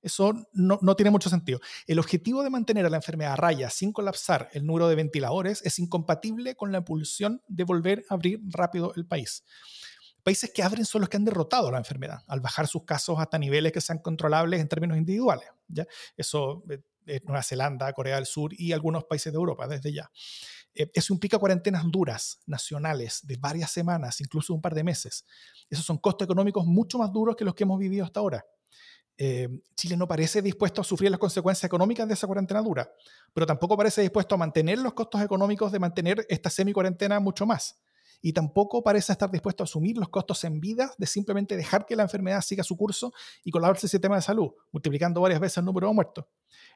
Eso no, no, tiene mucho sentido. El objetivo de mantener a la enfermedad a raya sin colapsar el número de ventiladores es incompatible con la pulsión de volver a abrir rápido el país países que abren son los que han derrotado la enfermedad, al bajar sus casos hasta niveles que sean controlables en términos individuales. ¿ya? Eso es eh, Nueva Zelanda, Corea del Sur y algunos países de Europa desde ya. Eh, eso implica cuarentenas duras, nacionales, de varias semanas, incluso un par de meses. Esos son costos económicos mucho más duros que los que hemos vivido hasta ahora. Eh, Chile no parece dispuesto a sufrir las consecuencias económicas de esa cuarentena dura, pero tampoco parece dispuesto a mantener los costos económicos de mantener esta semi-cuarentena mucho más y tampoco parece estar dispuesto a asumir los costos en vida de simplemente dejar que la enfermedad siga su curso y colapse el sistema de salud, multiplicando varias veces el número de muertos.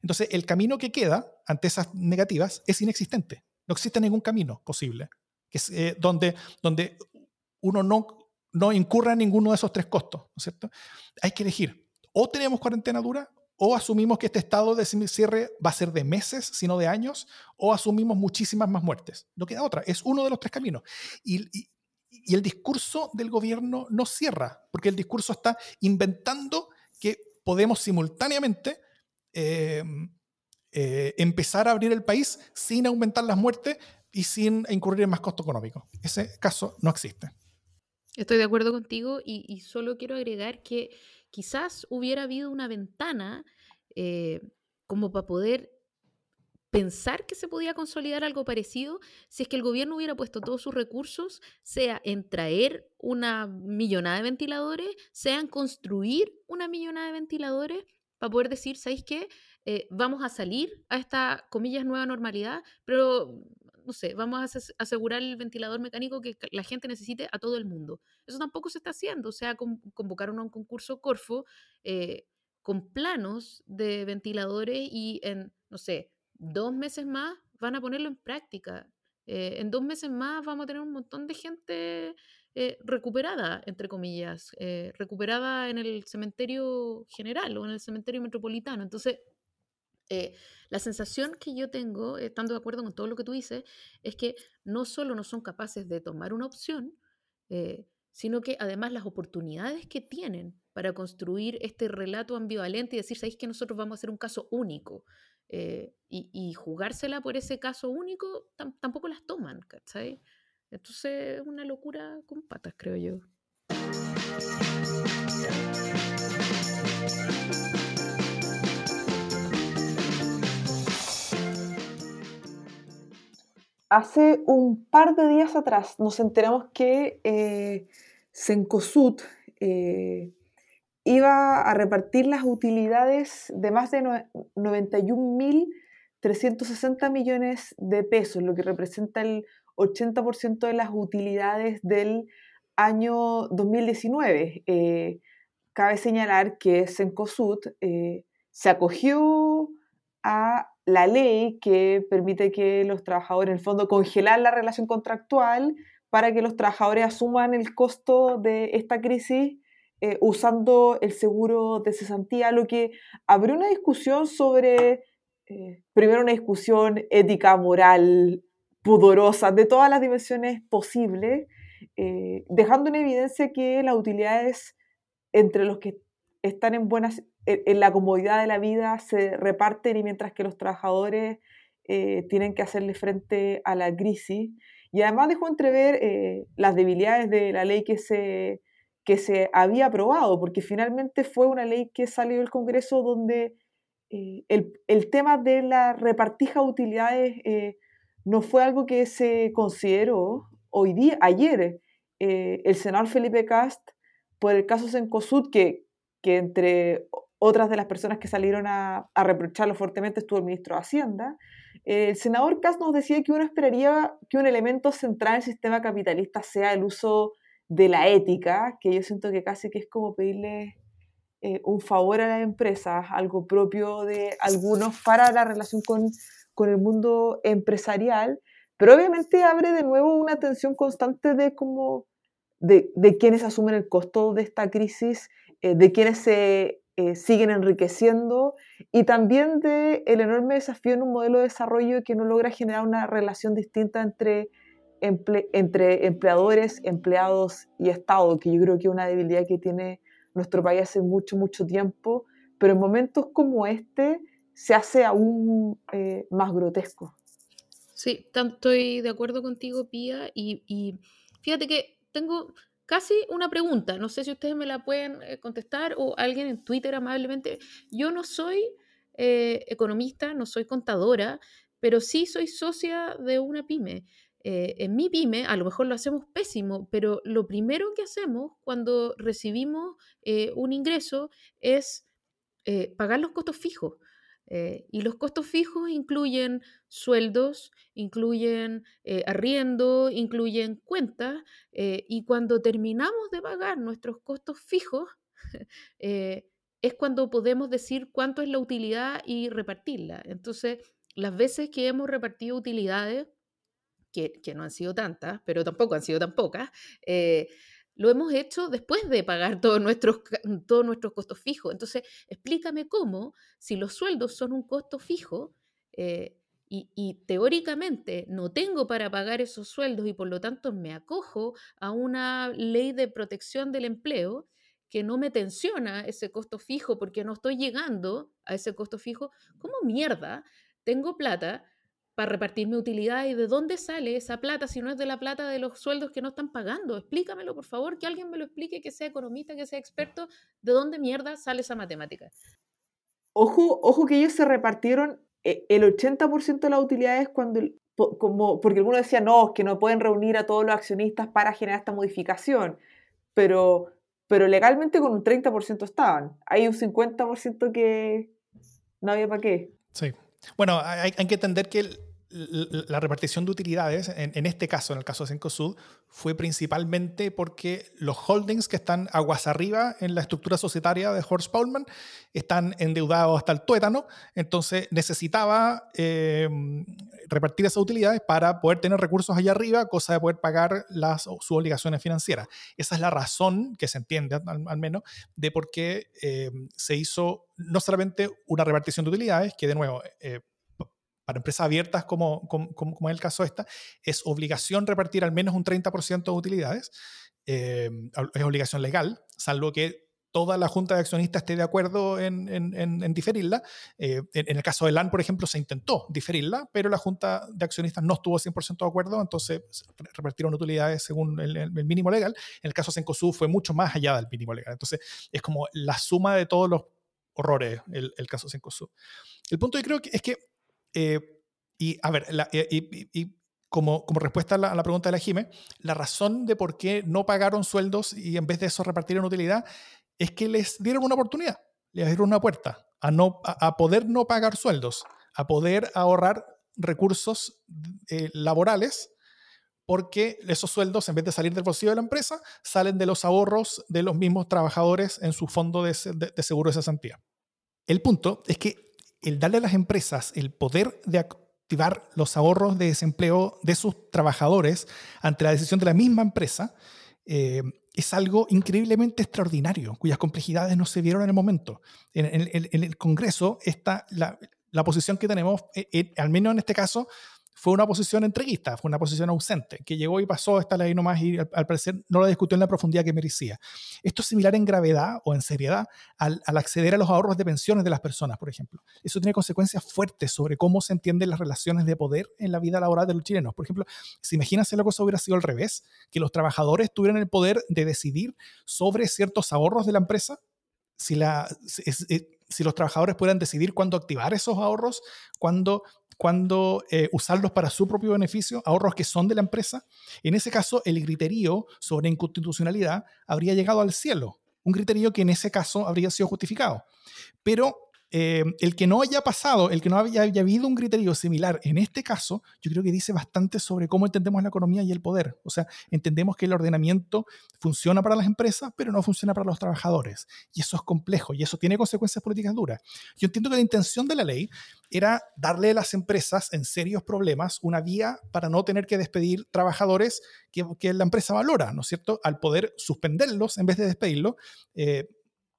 Entonces, el camino que queda ante esas negativas es inexistente. No existe ningún camino posible que es, eh, donde, donde uno no, no incurra en ninguno de esos tres costos, ¿no es cierto? Hay que elegir. O tenemos cuarentena dura o asumimos que este estado de cierre va a ser de meses, sino de años, o asumimos muchísimas más muertes. No queda otra, es uno de los tres caminos. Y, el discurso del gobierno no cierra, porque el discurso está inventando que podemos simultáneamente em, eh, empezar a abrir el país sin aumentar las muertes y sin incurrir en más costo económico. Ese caso no existe. Estoy de acuerdo contigo y solo quiero agregar que quizás hubiera habido una ventana eh, como para poder pensar que se podía consolidar algo parecido si es que el gobierno hubiera puesto todos sus recursos, sea en traer una millonada de ventiladores, sea en construir una millonada de ventiladores, para poder decir, ¿sabéis qué? Eh, vamos a salir a esta, comillas, nueva normalidad, pero no sé, vamos a asegurar el ventilador mecánico que la gente necesite a todo el mundo. Eso tampoco se está haciendo. O sea, convocaron a un concurso Corfo eh, con planos de ventiladores y en, no sé, dos meses más van a ponerlo en práctica. Eh, en dos meses más vamos a tener un montón de gente eh, recuperada, entre comillas, recuperada en el cementerio general o en el cementerio metropolitano. Entonces, eh, la sensación que yo tengo, estando de acuerdo con todo lo que tú dices, es que no solo no son capaces de tomar una opción, eh, sino que además las oportunidades que tienen para construir este relato ambivalente y decir, ¿sabéis que nosotros vamos a hacer un caso único? Eh, y, jugársela por ese caso único, tampoco las toman, ¿cachai? Entonces es una locura con patas, creo yo. Hace un par de días atrás nos enteramos que eh, eh, iba a repartir las utilidades de más de 91.360 millones de pesos, lo que representa el 80% de las utilidades del año 2019. Eh, cabe señalar que Sencosud se acogió a la ley que permite que los trabajadores, en el fondo, congelar la relación contractual para que los trabajadores asuman el costo de esta crisis eh, usando el seguro de cesantía, lo que abrió una discusión sobre, eh, primero una discusión ética, moral, pudorosa, de todas las dimensiones posibles, eh, dejando en evidencia que las utilidades entre los que están en buenas en la comodidad de la vida se reparten y mientras que los trabajadores eh, tienen que hacerle frente a la crisis. Y además dejó entrever eh, las debilidades de la ley que se, que se había aprobado, porque finalmente fue una ley que salió del Congreso donde eh, el, el, tema de la repartija de utilidades no fue algo que se consideró hoy día, ayer. el senador Felipe Cast, por el caso Sencosud, que, que entre otras de las personas que salieron a, reprocharlo fuertemente estuvo el ministro de Hacienda. El senador Kass nos decía que uno esperaría que un elemento central del sistema capitalista sea el uso de la ética, que yo siento que casi que es como pedirle eh, un favor a las empresas, algo propio de algunos para la relación con, con el mundo empresarial, pero obviamente abre de nuevo una tensión constante de cómo de, de quienes asumen el costo de esta crisis, eh, de quienes se eh, siguen enriqueciendo y también del el enorme desafío en un modelo de desarrollo que no logra generar una relación distinta entre, entre empleadores, empleados y Estado, que yo creo que es una debilidad que tiene nuestro país hace mucho, mucho tiempo, pero en momentos como este se hace aún eh, más grotesco. Sí, estoy de acuerdo contigo, Pía, y, y fíjate que tengo casi una pregunta. No sé si ustedes me la pueden eh, contestar o alguien en Twitter amablemente. Yo no soy eh, economista, no soy contadora, pero sí soy socia de una pyme. Eh, en mi pyme, a lo mejor lo hacemos pésimo, pero lo primero que hacemos cuando recibimos un ingreso es pagar los costos fijos. Eh, y los costos fijos incluyen sueldos, incluyen eh, arriendo, incluyen cuentas, eh, y cuando terminamos de pagar nuestros costos fijos, es cuando podemos decir cuánto es la utilidad y repartirla. Entonces, las veces que hemos repartido utilidades, que, que no han sido tantas, pero tampoco han sido tan pocas, lo hemos hecho después de pagar todos nuestros, todos nuestros costos fijos. Entonces, explícame cómo, si los sueldos son un costo fijo eh, y, teóricamente no tengo para pagar esos sueldos y por lo tanto me acojo a una ley de protección del empleo que no me tensiona ese costo fijo porque no estoy llegando a ese costo fijo, ¿cómo mierda tengo plata para repartir mi utilidad y de dónde sale esa plata si no es de la plata de los sueldos que no están pagando. Explícamelo, por favor, que alguien me lo explique, que sea economista, que sea experto, de dónde mierda sale esa matemática. Ojo, ojo que ellos se repartieron eh, el 80% de las utilidades cuando, como, porque algunos decían, no, que no pueden reunir a todos los accionistas para generar esta modificación, pero, pero legalmente con un 30% estaban. Hay un 50% que no había para qué. Sí. Bueno, hay, hay que entender que el, la repartición de utilidades, en, este caso, en el caso de Cencosud, fue principalmente porque los holdings que están aguas arriba en la estructura societaria de Horst Paulman están endeudados hasta el tuétano, entonces necesitaba eh, repartir esas utilidades para poder tener recursos allá arriba, cosa de poder pagar las, sus obligaciones financieras. Esa es la razón, que se entiende al, menos, de por qué eh, se hizo no solamente una repartición de utilidades, que de nuevo... Eh, para empresas abiertas como, como, como, es el caso esta, es obligación repartir al menos un 30% de utilidades. Eh, es obligación legal, salvo que toda la junta de accionistas esté de acuerdo en, en, diferirla. Eh, en, el caso de LAN, por ejemplo, se intentó diferirla, pero la junta de accionistas no estuvo 100% de acuerdo, entonces repartieron utilidades según el, mínimo legal. En el caso de Sencosud fue mucho más allá del mínimo legal. Entonces, es como la suma de todos los horrores el, el caso de Sencosud. El punto yo creo que es que eh, y a ver, eh, y, como, como, respuesta a la, pregunta de la Jime, la razón de por qué no pagaron sueldos y en vez de eso repartieron utilidad es que les dieron una oportunidad, les dieron una puerta a, no, a, poder no pagar sueldos, a poder ahorrar recursos eh, laborales porque esos sueldos, en vez de salir del bolsillo de la empresa, salen de los ahorros de los mismos trabajadores en su fondo de, de, de seguro de cesantía. El punto es que el darle a las empresas el poder de activar los ahorros de desempleo de sus trabajadores ante la decisión de la misma empresa eh, es algo increíblemente extraordinario, cuyas complejidades no se vieron en el momento. En, el Congreso, está la, la, posición que tenemos, eh, eh, al menos en este caso, fue una posición entreguista, fue una posición ausente, que llegó y pasó esta ley nomás y al, parecer no la discutió en la profundidad que merecía. Esto es similar en gravedad o en seriedad al, acceder a los ahorros de pensiones de las personas, por ejemplo. Eso tiene consecuencias fuertes sobre cómo se entienden las relaciones de poder en la vida laboral de los chilenos. Por ejemplo, si imaginas si la cosa hubiera sido al revés, que los trabajadores tuvieran el poder de decidir sobre ciertos ahorros de la empresa, si, la, si, los trabajadores puedan decidir cuándo activar esos ahorros, cuándo eh, usarlos para su propio beneficio, ahorros que son de la empresa, en ese caso el criterio sobre inconstitucionalidad habría llegado al cielo, un criterio que en ese caso habría sido justificado. Pero eh, el que no haya pasado, el que no haya, habido un criterio similar en este caso, yo creo que dice bastante sobre cómo entendemos la economía y el poder. O sea, entendemos que el ordenamiento funciona para las empresas, pero no funciona para los trabajadores. Y eso es complejo y eso tiene consecuencias políticas duras. Yo entiendo que la intención de la ley era darle a las empresas en serios problemas una vía para no tener que despedir trabajadores que, la empresa valora, ¿no es cierto? Al poder suspenderlos en vez de despedirlos. Eh,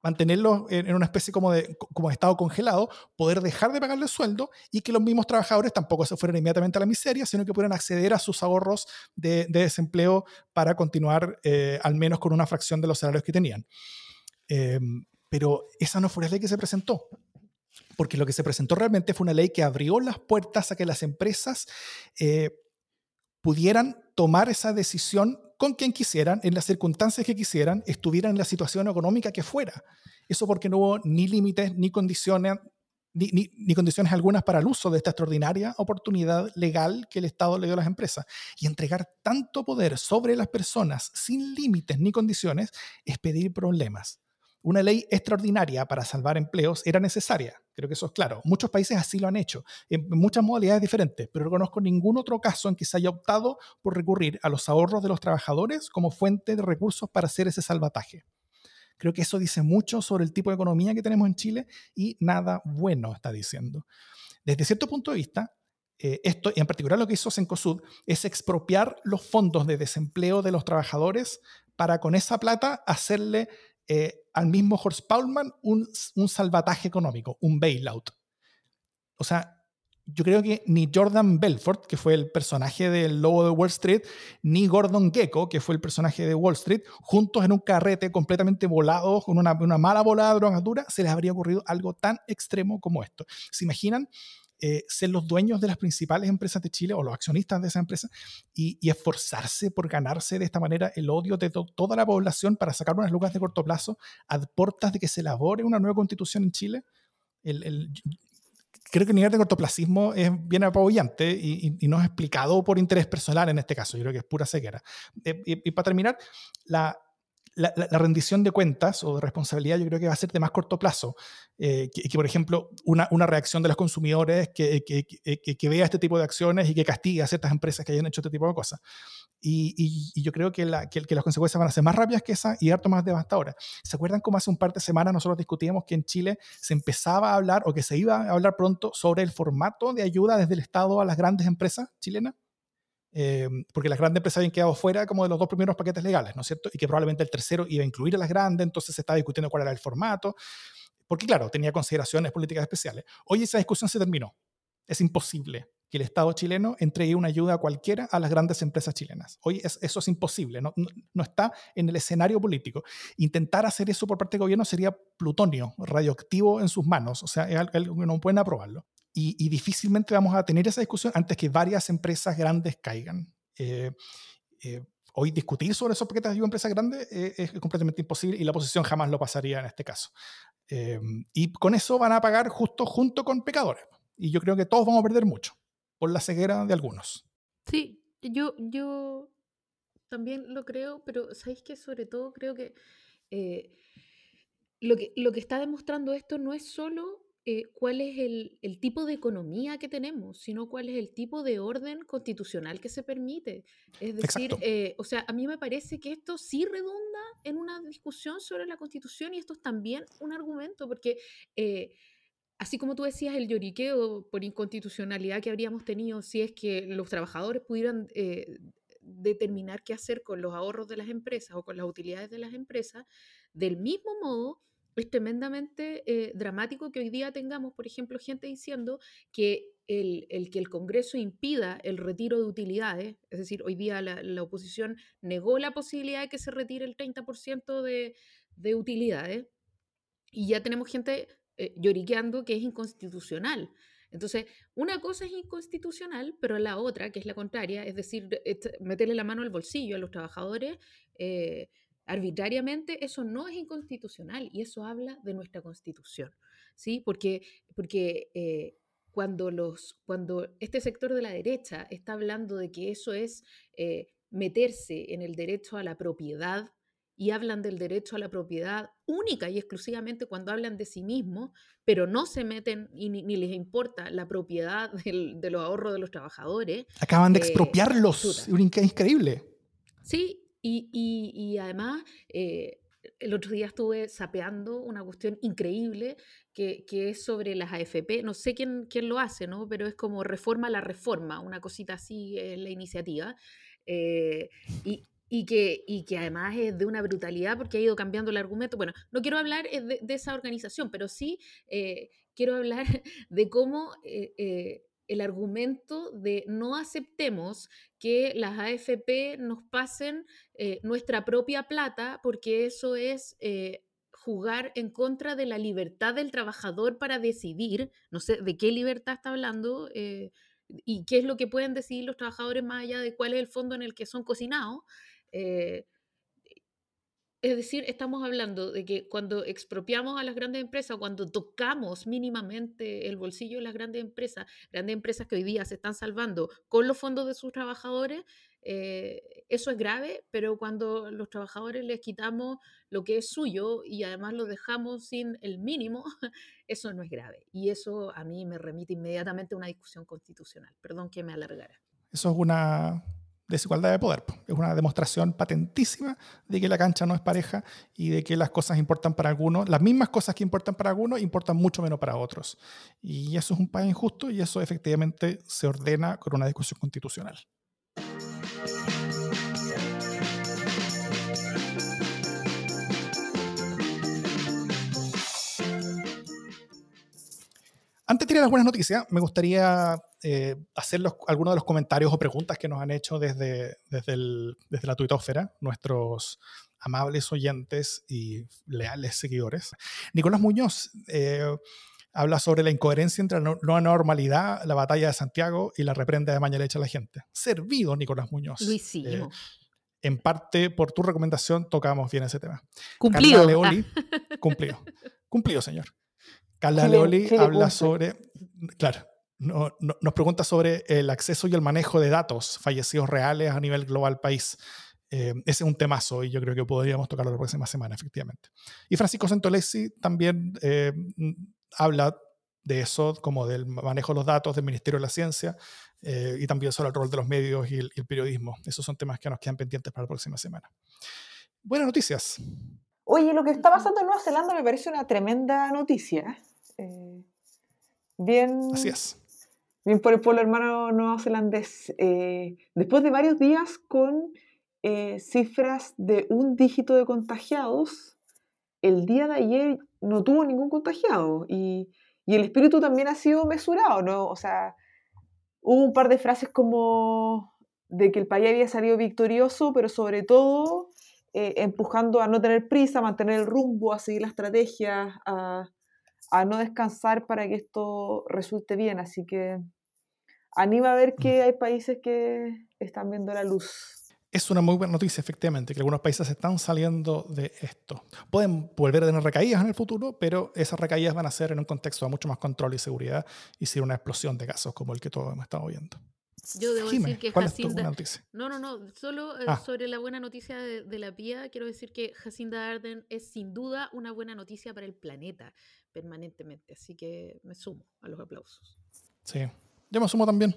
mantenerlos en, una especie como de, como estado congelado, poder dejar de pagarle sueldo y que los mismos trabajadores tampoco se fueran inmediatamente a la miseria, sino que pudieran acceder a sus ahorros de, desempleo para continuar eh, al menos con una fracción de los salarios que tenían. Em, pero esa no fue la ley que se presentó porque lo que se presentó realmente fue una ley que abrió las puertas a que las empresas eh, pudieran tomar esa decisión con quien quisieran, en las circunstancias que quisieran, estuvieran en la situación económica que fuera. Eso porque no hubo ni límites ni condiciones, ni, condiciones algunas para el uso de esta extraordinaria oportunidad legal que el Estado le dio a las empresas. Y entregar tanto poder sobre las personas sin límites ni condiciones es pedir problemas una ley extraordinaria para salvar empleos era necesaria. Creo que eso es claro. Muchos países así lo han hecho, en muchas modalidades diferentes, pero no conozco ningún otro caso en que se haya optado por recurrir a los ahorros de los trabajadores como fuente de recursos para hacer ese salvataje. Creo que eso dice mucho sobre el tipo de economía que tenemos en Chile y nada bueno está diciendo. Desde cierto punto de vista, eh, esto, y en particular lo que hizo Sencosud, es expropiar los fondos de desempleo de los trabajadores para con esa plata hacerle eh, al mismo Horst Paulman un, un salvataje económico, un bailout. O sea, yo creo que ni Jordan Belfort, que fue el personaje del lobo de Wall Street, ni Gordon Gecko, que fue el personaje de Wall Street, juntos en un carrete completamente volado, con una, una mala volada de drogadura, se les habría ocurrido algo tan extremo como esto. ¿Se imaginan eh, ser los dueños de las principales empresas de Chile o los accionistas de esa empresa y, esforzarse por ganarse de esta manera el odio de toda la población para sacar unas lucas de corto plazo a portas de que se elabore una nueva constitución en Chile. El, creo que el nivel de cortoplacismo es bien apabullante y, y, no es explicado por interés personal en este caso. Yo creo que es pura ceguera. Eh, y, para terminar, la, la, rendición de cuentas o de responsabilidad yo creo que va a ser de más corto plazo. Eh, que, por ejemplo, una, una, reacción de los consumidores que, que, que, vea este tipo de acciones y que castigue a ciertas empresas que hayan hecho este tipo de cosas. Y, y, yo creo que, la, que, las consecuencias van a ser más rápidas que esa y harto más devastadoras. ¿Se acuerdan cómo hace un par de semanas nosotros discutíamos que en Chile se empezaba a hablar o que se iba a hablar pronto sobre el formato de ayuda desde el Estado a las grandes empresas chilenas? Eh, porque las grandes empresas habían quedado fuera como de los dos primeros paquetes legales, ¿no es cierto? Y que probablemente el tercero iba a incluir a las grandes, entonces se estaba discutiendo cuál era el formato, porque claro, tenía consideraciones políticas especiales. Hoy esa discusión se terminó. Es imposible que el Estado chileno entregue una ayuda cualquiera a las grandes empresas chilenas. Hoy eso es imposible, no, no, está en el escenario político. Intentar hacer eso por parte del gobierno sería plutonio radioactivo en sus manos, o sea, es algo no pueden aprobarlo y, difícilmente vamos a tener esa discusión antes que varias empresas grandes caigan. Eh, eh, hoy discutir sobre esos paquetes de empresas grandes eh, es completamente imposible y la oposición jamás lo pasaría en este caso. y con eso van a pagar justo junto con pecadores. Y yo creo que todos vamos a perder mucho por la ceguera de algunos. Sí, yo, yo también lo creo, pero sabéis que sobre todo creo que, lo que lo que está demostrando esto no es solo eh, cuál es el, tipo de economía que tenemos, sino cuál es el tipo de orden constitucional que se permite. Es decir, eh, o sea, a mí me parece que esto sí redunda en una discusión sobre la constitución y esto es también un argumento, porque eh, así como tú decías, el lloriqueo por inconstitucionalidad que habríamos tenido si es que los trabajadores pudieran determinar qué hacer con los ahorros de las empresas o con las utilidades de las empresas, del mismo modo es tremendamente eh, dramático que hoy día tengamos, por ejemplo, gente diciendo que el, que el Congreso impida el retiro de utilidades, es decir, hoy día la, oposición negó la posibilidad de que se retire el 30% de, de, utilidades, y ya tenemos gente eh, lloriqueando que es inconstitucional. Entonces, una cosa es inconstitucional, pero la otra, que es la contraria, es decir, meterle la mano al bolsillo a los trabajadores, eh, arbitrariamente, eso no es inconstitucional y eso habla de nuestra constitución, ¿sí? Porque, porque eh, cuando, los, cuando este sector de la derecha está hablando de que eso es eh, meterse en el derecho a la propiedad y hablan del derecho a la propiedad única y exclusivamente cuando hablan de sí mismos, pero no se meten y ni, les importa la propiedad de los ahorros de los trabajadores. Acaban de eh, expropiarlos, es increíble. Sí, y, además... Eh, el otro día estuve sapeando una cuestión increíble que, es sobre las AFP. No sé quién, quién lo hace, ¿no? Pero es como reforma la reforma, una cosita así en la iniciativa. Eh, y, y que, y que además es de una brutalidad porque ha ido cambiando el argumento. Bueno, no quiero hablar eh, de, esa organización, pero sí quiero hablar de cómo el argumento de no aceptemos que las AFP nos pasen nuestra propia plata porque eso es jugar en contra de la libertad del trabajador para decidir, no sé de qué libertad está hablando, y qué es lo que pueden decidir los trabajadores más allá de cuál es el fondo en el que son cocinados. Es decir, estamos hablando de que cuando expropiamos a las grandes empresas, cuando tocamos mínimamente el bolsillo de las grandes empresas, grandes empresas que hoy día se están salvando con los fondos de sus trabajadores, eh, eso es grave, pero cuando los trabajadores les quitamos lo que es suyo y además lo dejamos sin el mínimo, eso no es grave. Y eso a mí me remite inmediatamente a una discusión constitucional. Perdón que me alargara. Eso es una desigualdad de poder. Es una demostración patentísima de que la cancha no es pareja y de que las cosas importan para algunos, las mismas cosas que importan para algunos importan mucho menos para otros. Y eso es un país injusto y eso efectivamente se ordena con una discusión constitucional. Antes de tirar las buenas noticias, me gustaría eh, hacer algunos de los comentarios o preguntas que nos han hecho desde, desde, la tuitósfera nuestros amables oyentes y leales seguidores. Nicolás Muñoz eh, habla sobre la incoherencia entre la nueva normalidad, la batalla de Santiago y la reprenda de mañana a la gente. Servido, Nicolás Muñoz. Lo hicimos. Eh, en parte, por tu recomendación, tocamos bien ese tema. Cumplido. Leoli, cumplido. Cumplido, señor. Carla Leoli habla sobre, claro, no, nos pregunta sobre el acceso y el manejo de datos fallecidos reales a nivel global país. Eh, ese es un temazo y yo creo que podríamos tocarlo la próxima semana, efectivamente. Y Francisco Santolesi también eh, habla de eso, como del manejo de los datos del Ministerio de la Ciencia eh, y también sobre el rol de los medios y el, y el, periodismo. Esos son temas que nos quedan pendientes para la próxima semana. Buenas noticias. Oye, lo que está pasando en Nueva Zelanda me parece una tremenda noticia. Eh, bien. Así es. Bien por el pueblo hermano neozelandés. Eh, después de varios días con eh, cifras de un dígito de contagiados, el día de ayer no tuvo ningún contagiado. Y, y el espíritu también ha sido mesurado, ¿no? O sea, hubo un par de frases como de que el país había salido victorioso, pero sobre todo empujando a no tener prisa, a mantener el rumbo, a seguir la estrategia, a, a no descansar para que esto resulte bien. Así que anima a ver que hay países que están viendo la luz. Es una muy buena noticia, efectivamente, que algunos países están saliendo de esto. Pueden volver a tener recaídas en el futuro, pero esas recaídas van a ser en un contexto de mucho más control y seguridad y sin una explosión de casos como el que todos hemos estado viendo. Yo debo decir que Jacinda. no, no, no. Solo eh, ah. sobre la buena noticia de, la PIA, quiero decir que Jacinda Arden es sin duda una buena noticia para el planeta permanentemente. Así que me sumo a los aplausos. Sí, yo me sumo también.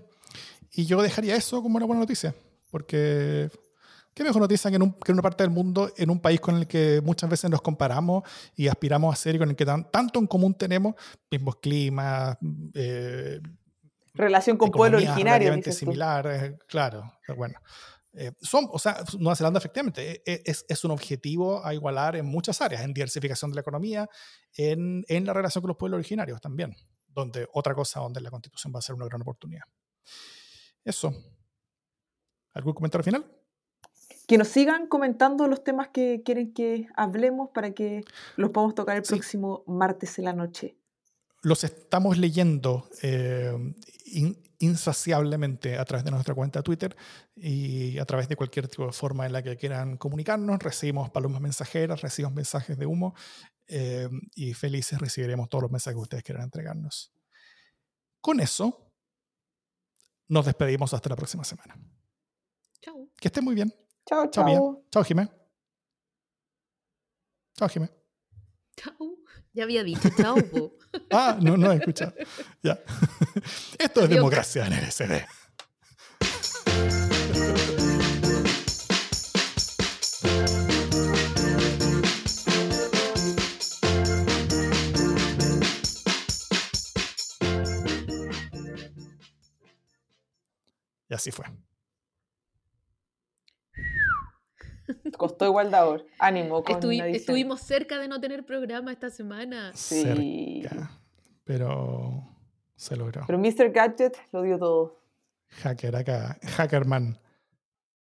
Y yo dejaría eso como una buena noticia, porque qué mejor noticia que en, una parte del mundo, en un país con el que muchas veces nos comparamos y aspiramos a ser y con el que tanto en común tenemos, mismos climas, eh, relación con pueblo originario. similar, claro, bueno. Eh, son, o sea, Nueva Zelanda efectivamente e, e, es, es, un objetivo a igualar en muchas áreas, en diversificación de la economía, en, en, la relación con los pueblos originarios también, donde otra cosa donde la constitución va a ser una gran oportunidad. Eso. ¿Algún comentario final? Que nos sigan comentando los temas que quieren que hablemos para que los podamos tocar el próximo martes en la noche los estamos leyendo eh, insaciablemente a través de nuestra cuenta Twitter y a través de cualquier tipo de forma en la que quieran comunicarnos. Recibimos palomas mensajeras, recibimos mensajes de humo eh, y felices recibiremos todos los mensajes que ustedes quieran entregarnos. Con eso, nos despedimos hasta la próxima semana. Chao. Que estén muy bien. Chao, chao. Chao, Jimé. Chao, Jimé. Chao. Ya había dicho chao. Ah, no, no he escuchado. Ya. Esto es Adiós. democracia en el SD. Y así fue. Costó igual de ahora. Ánimo con Estuvi- estuvimos cerca de no tener programa esta semana. Sí. Cerca. Pero se logró. Pero Mr. Gadget lo dio todo. Hacker acá. Hackerman.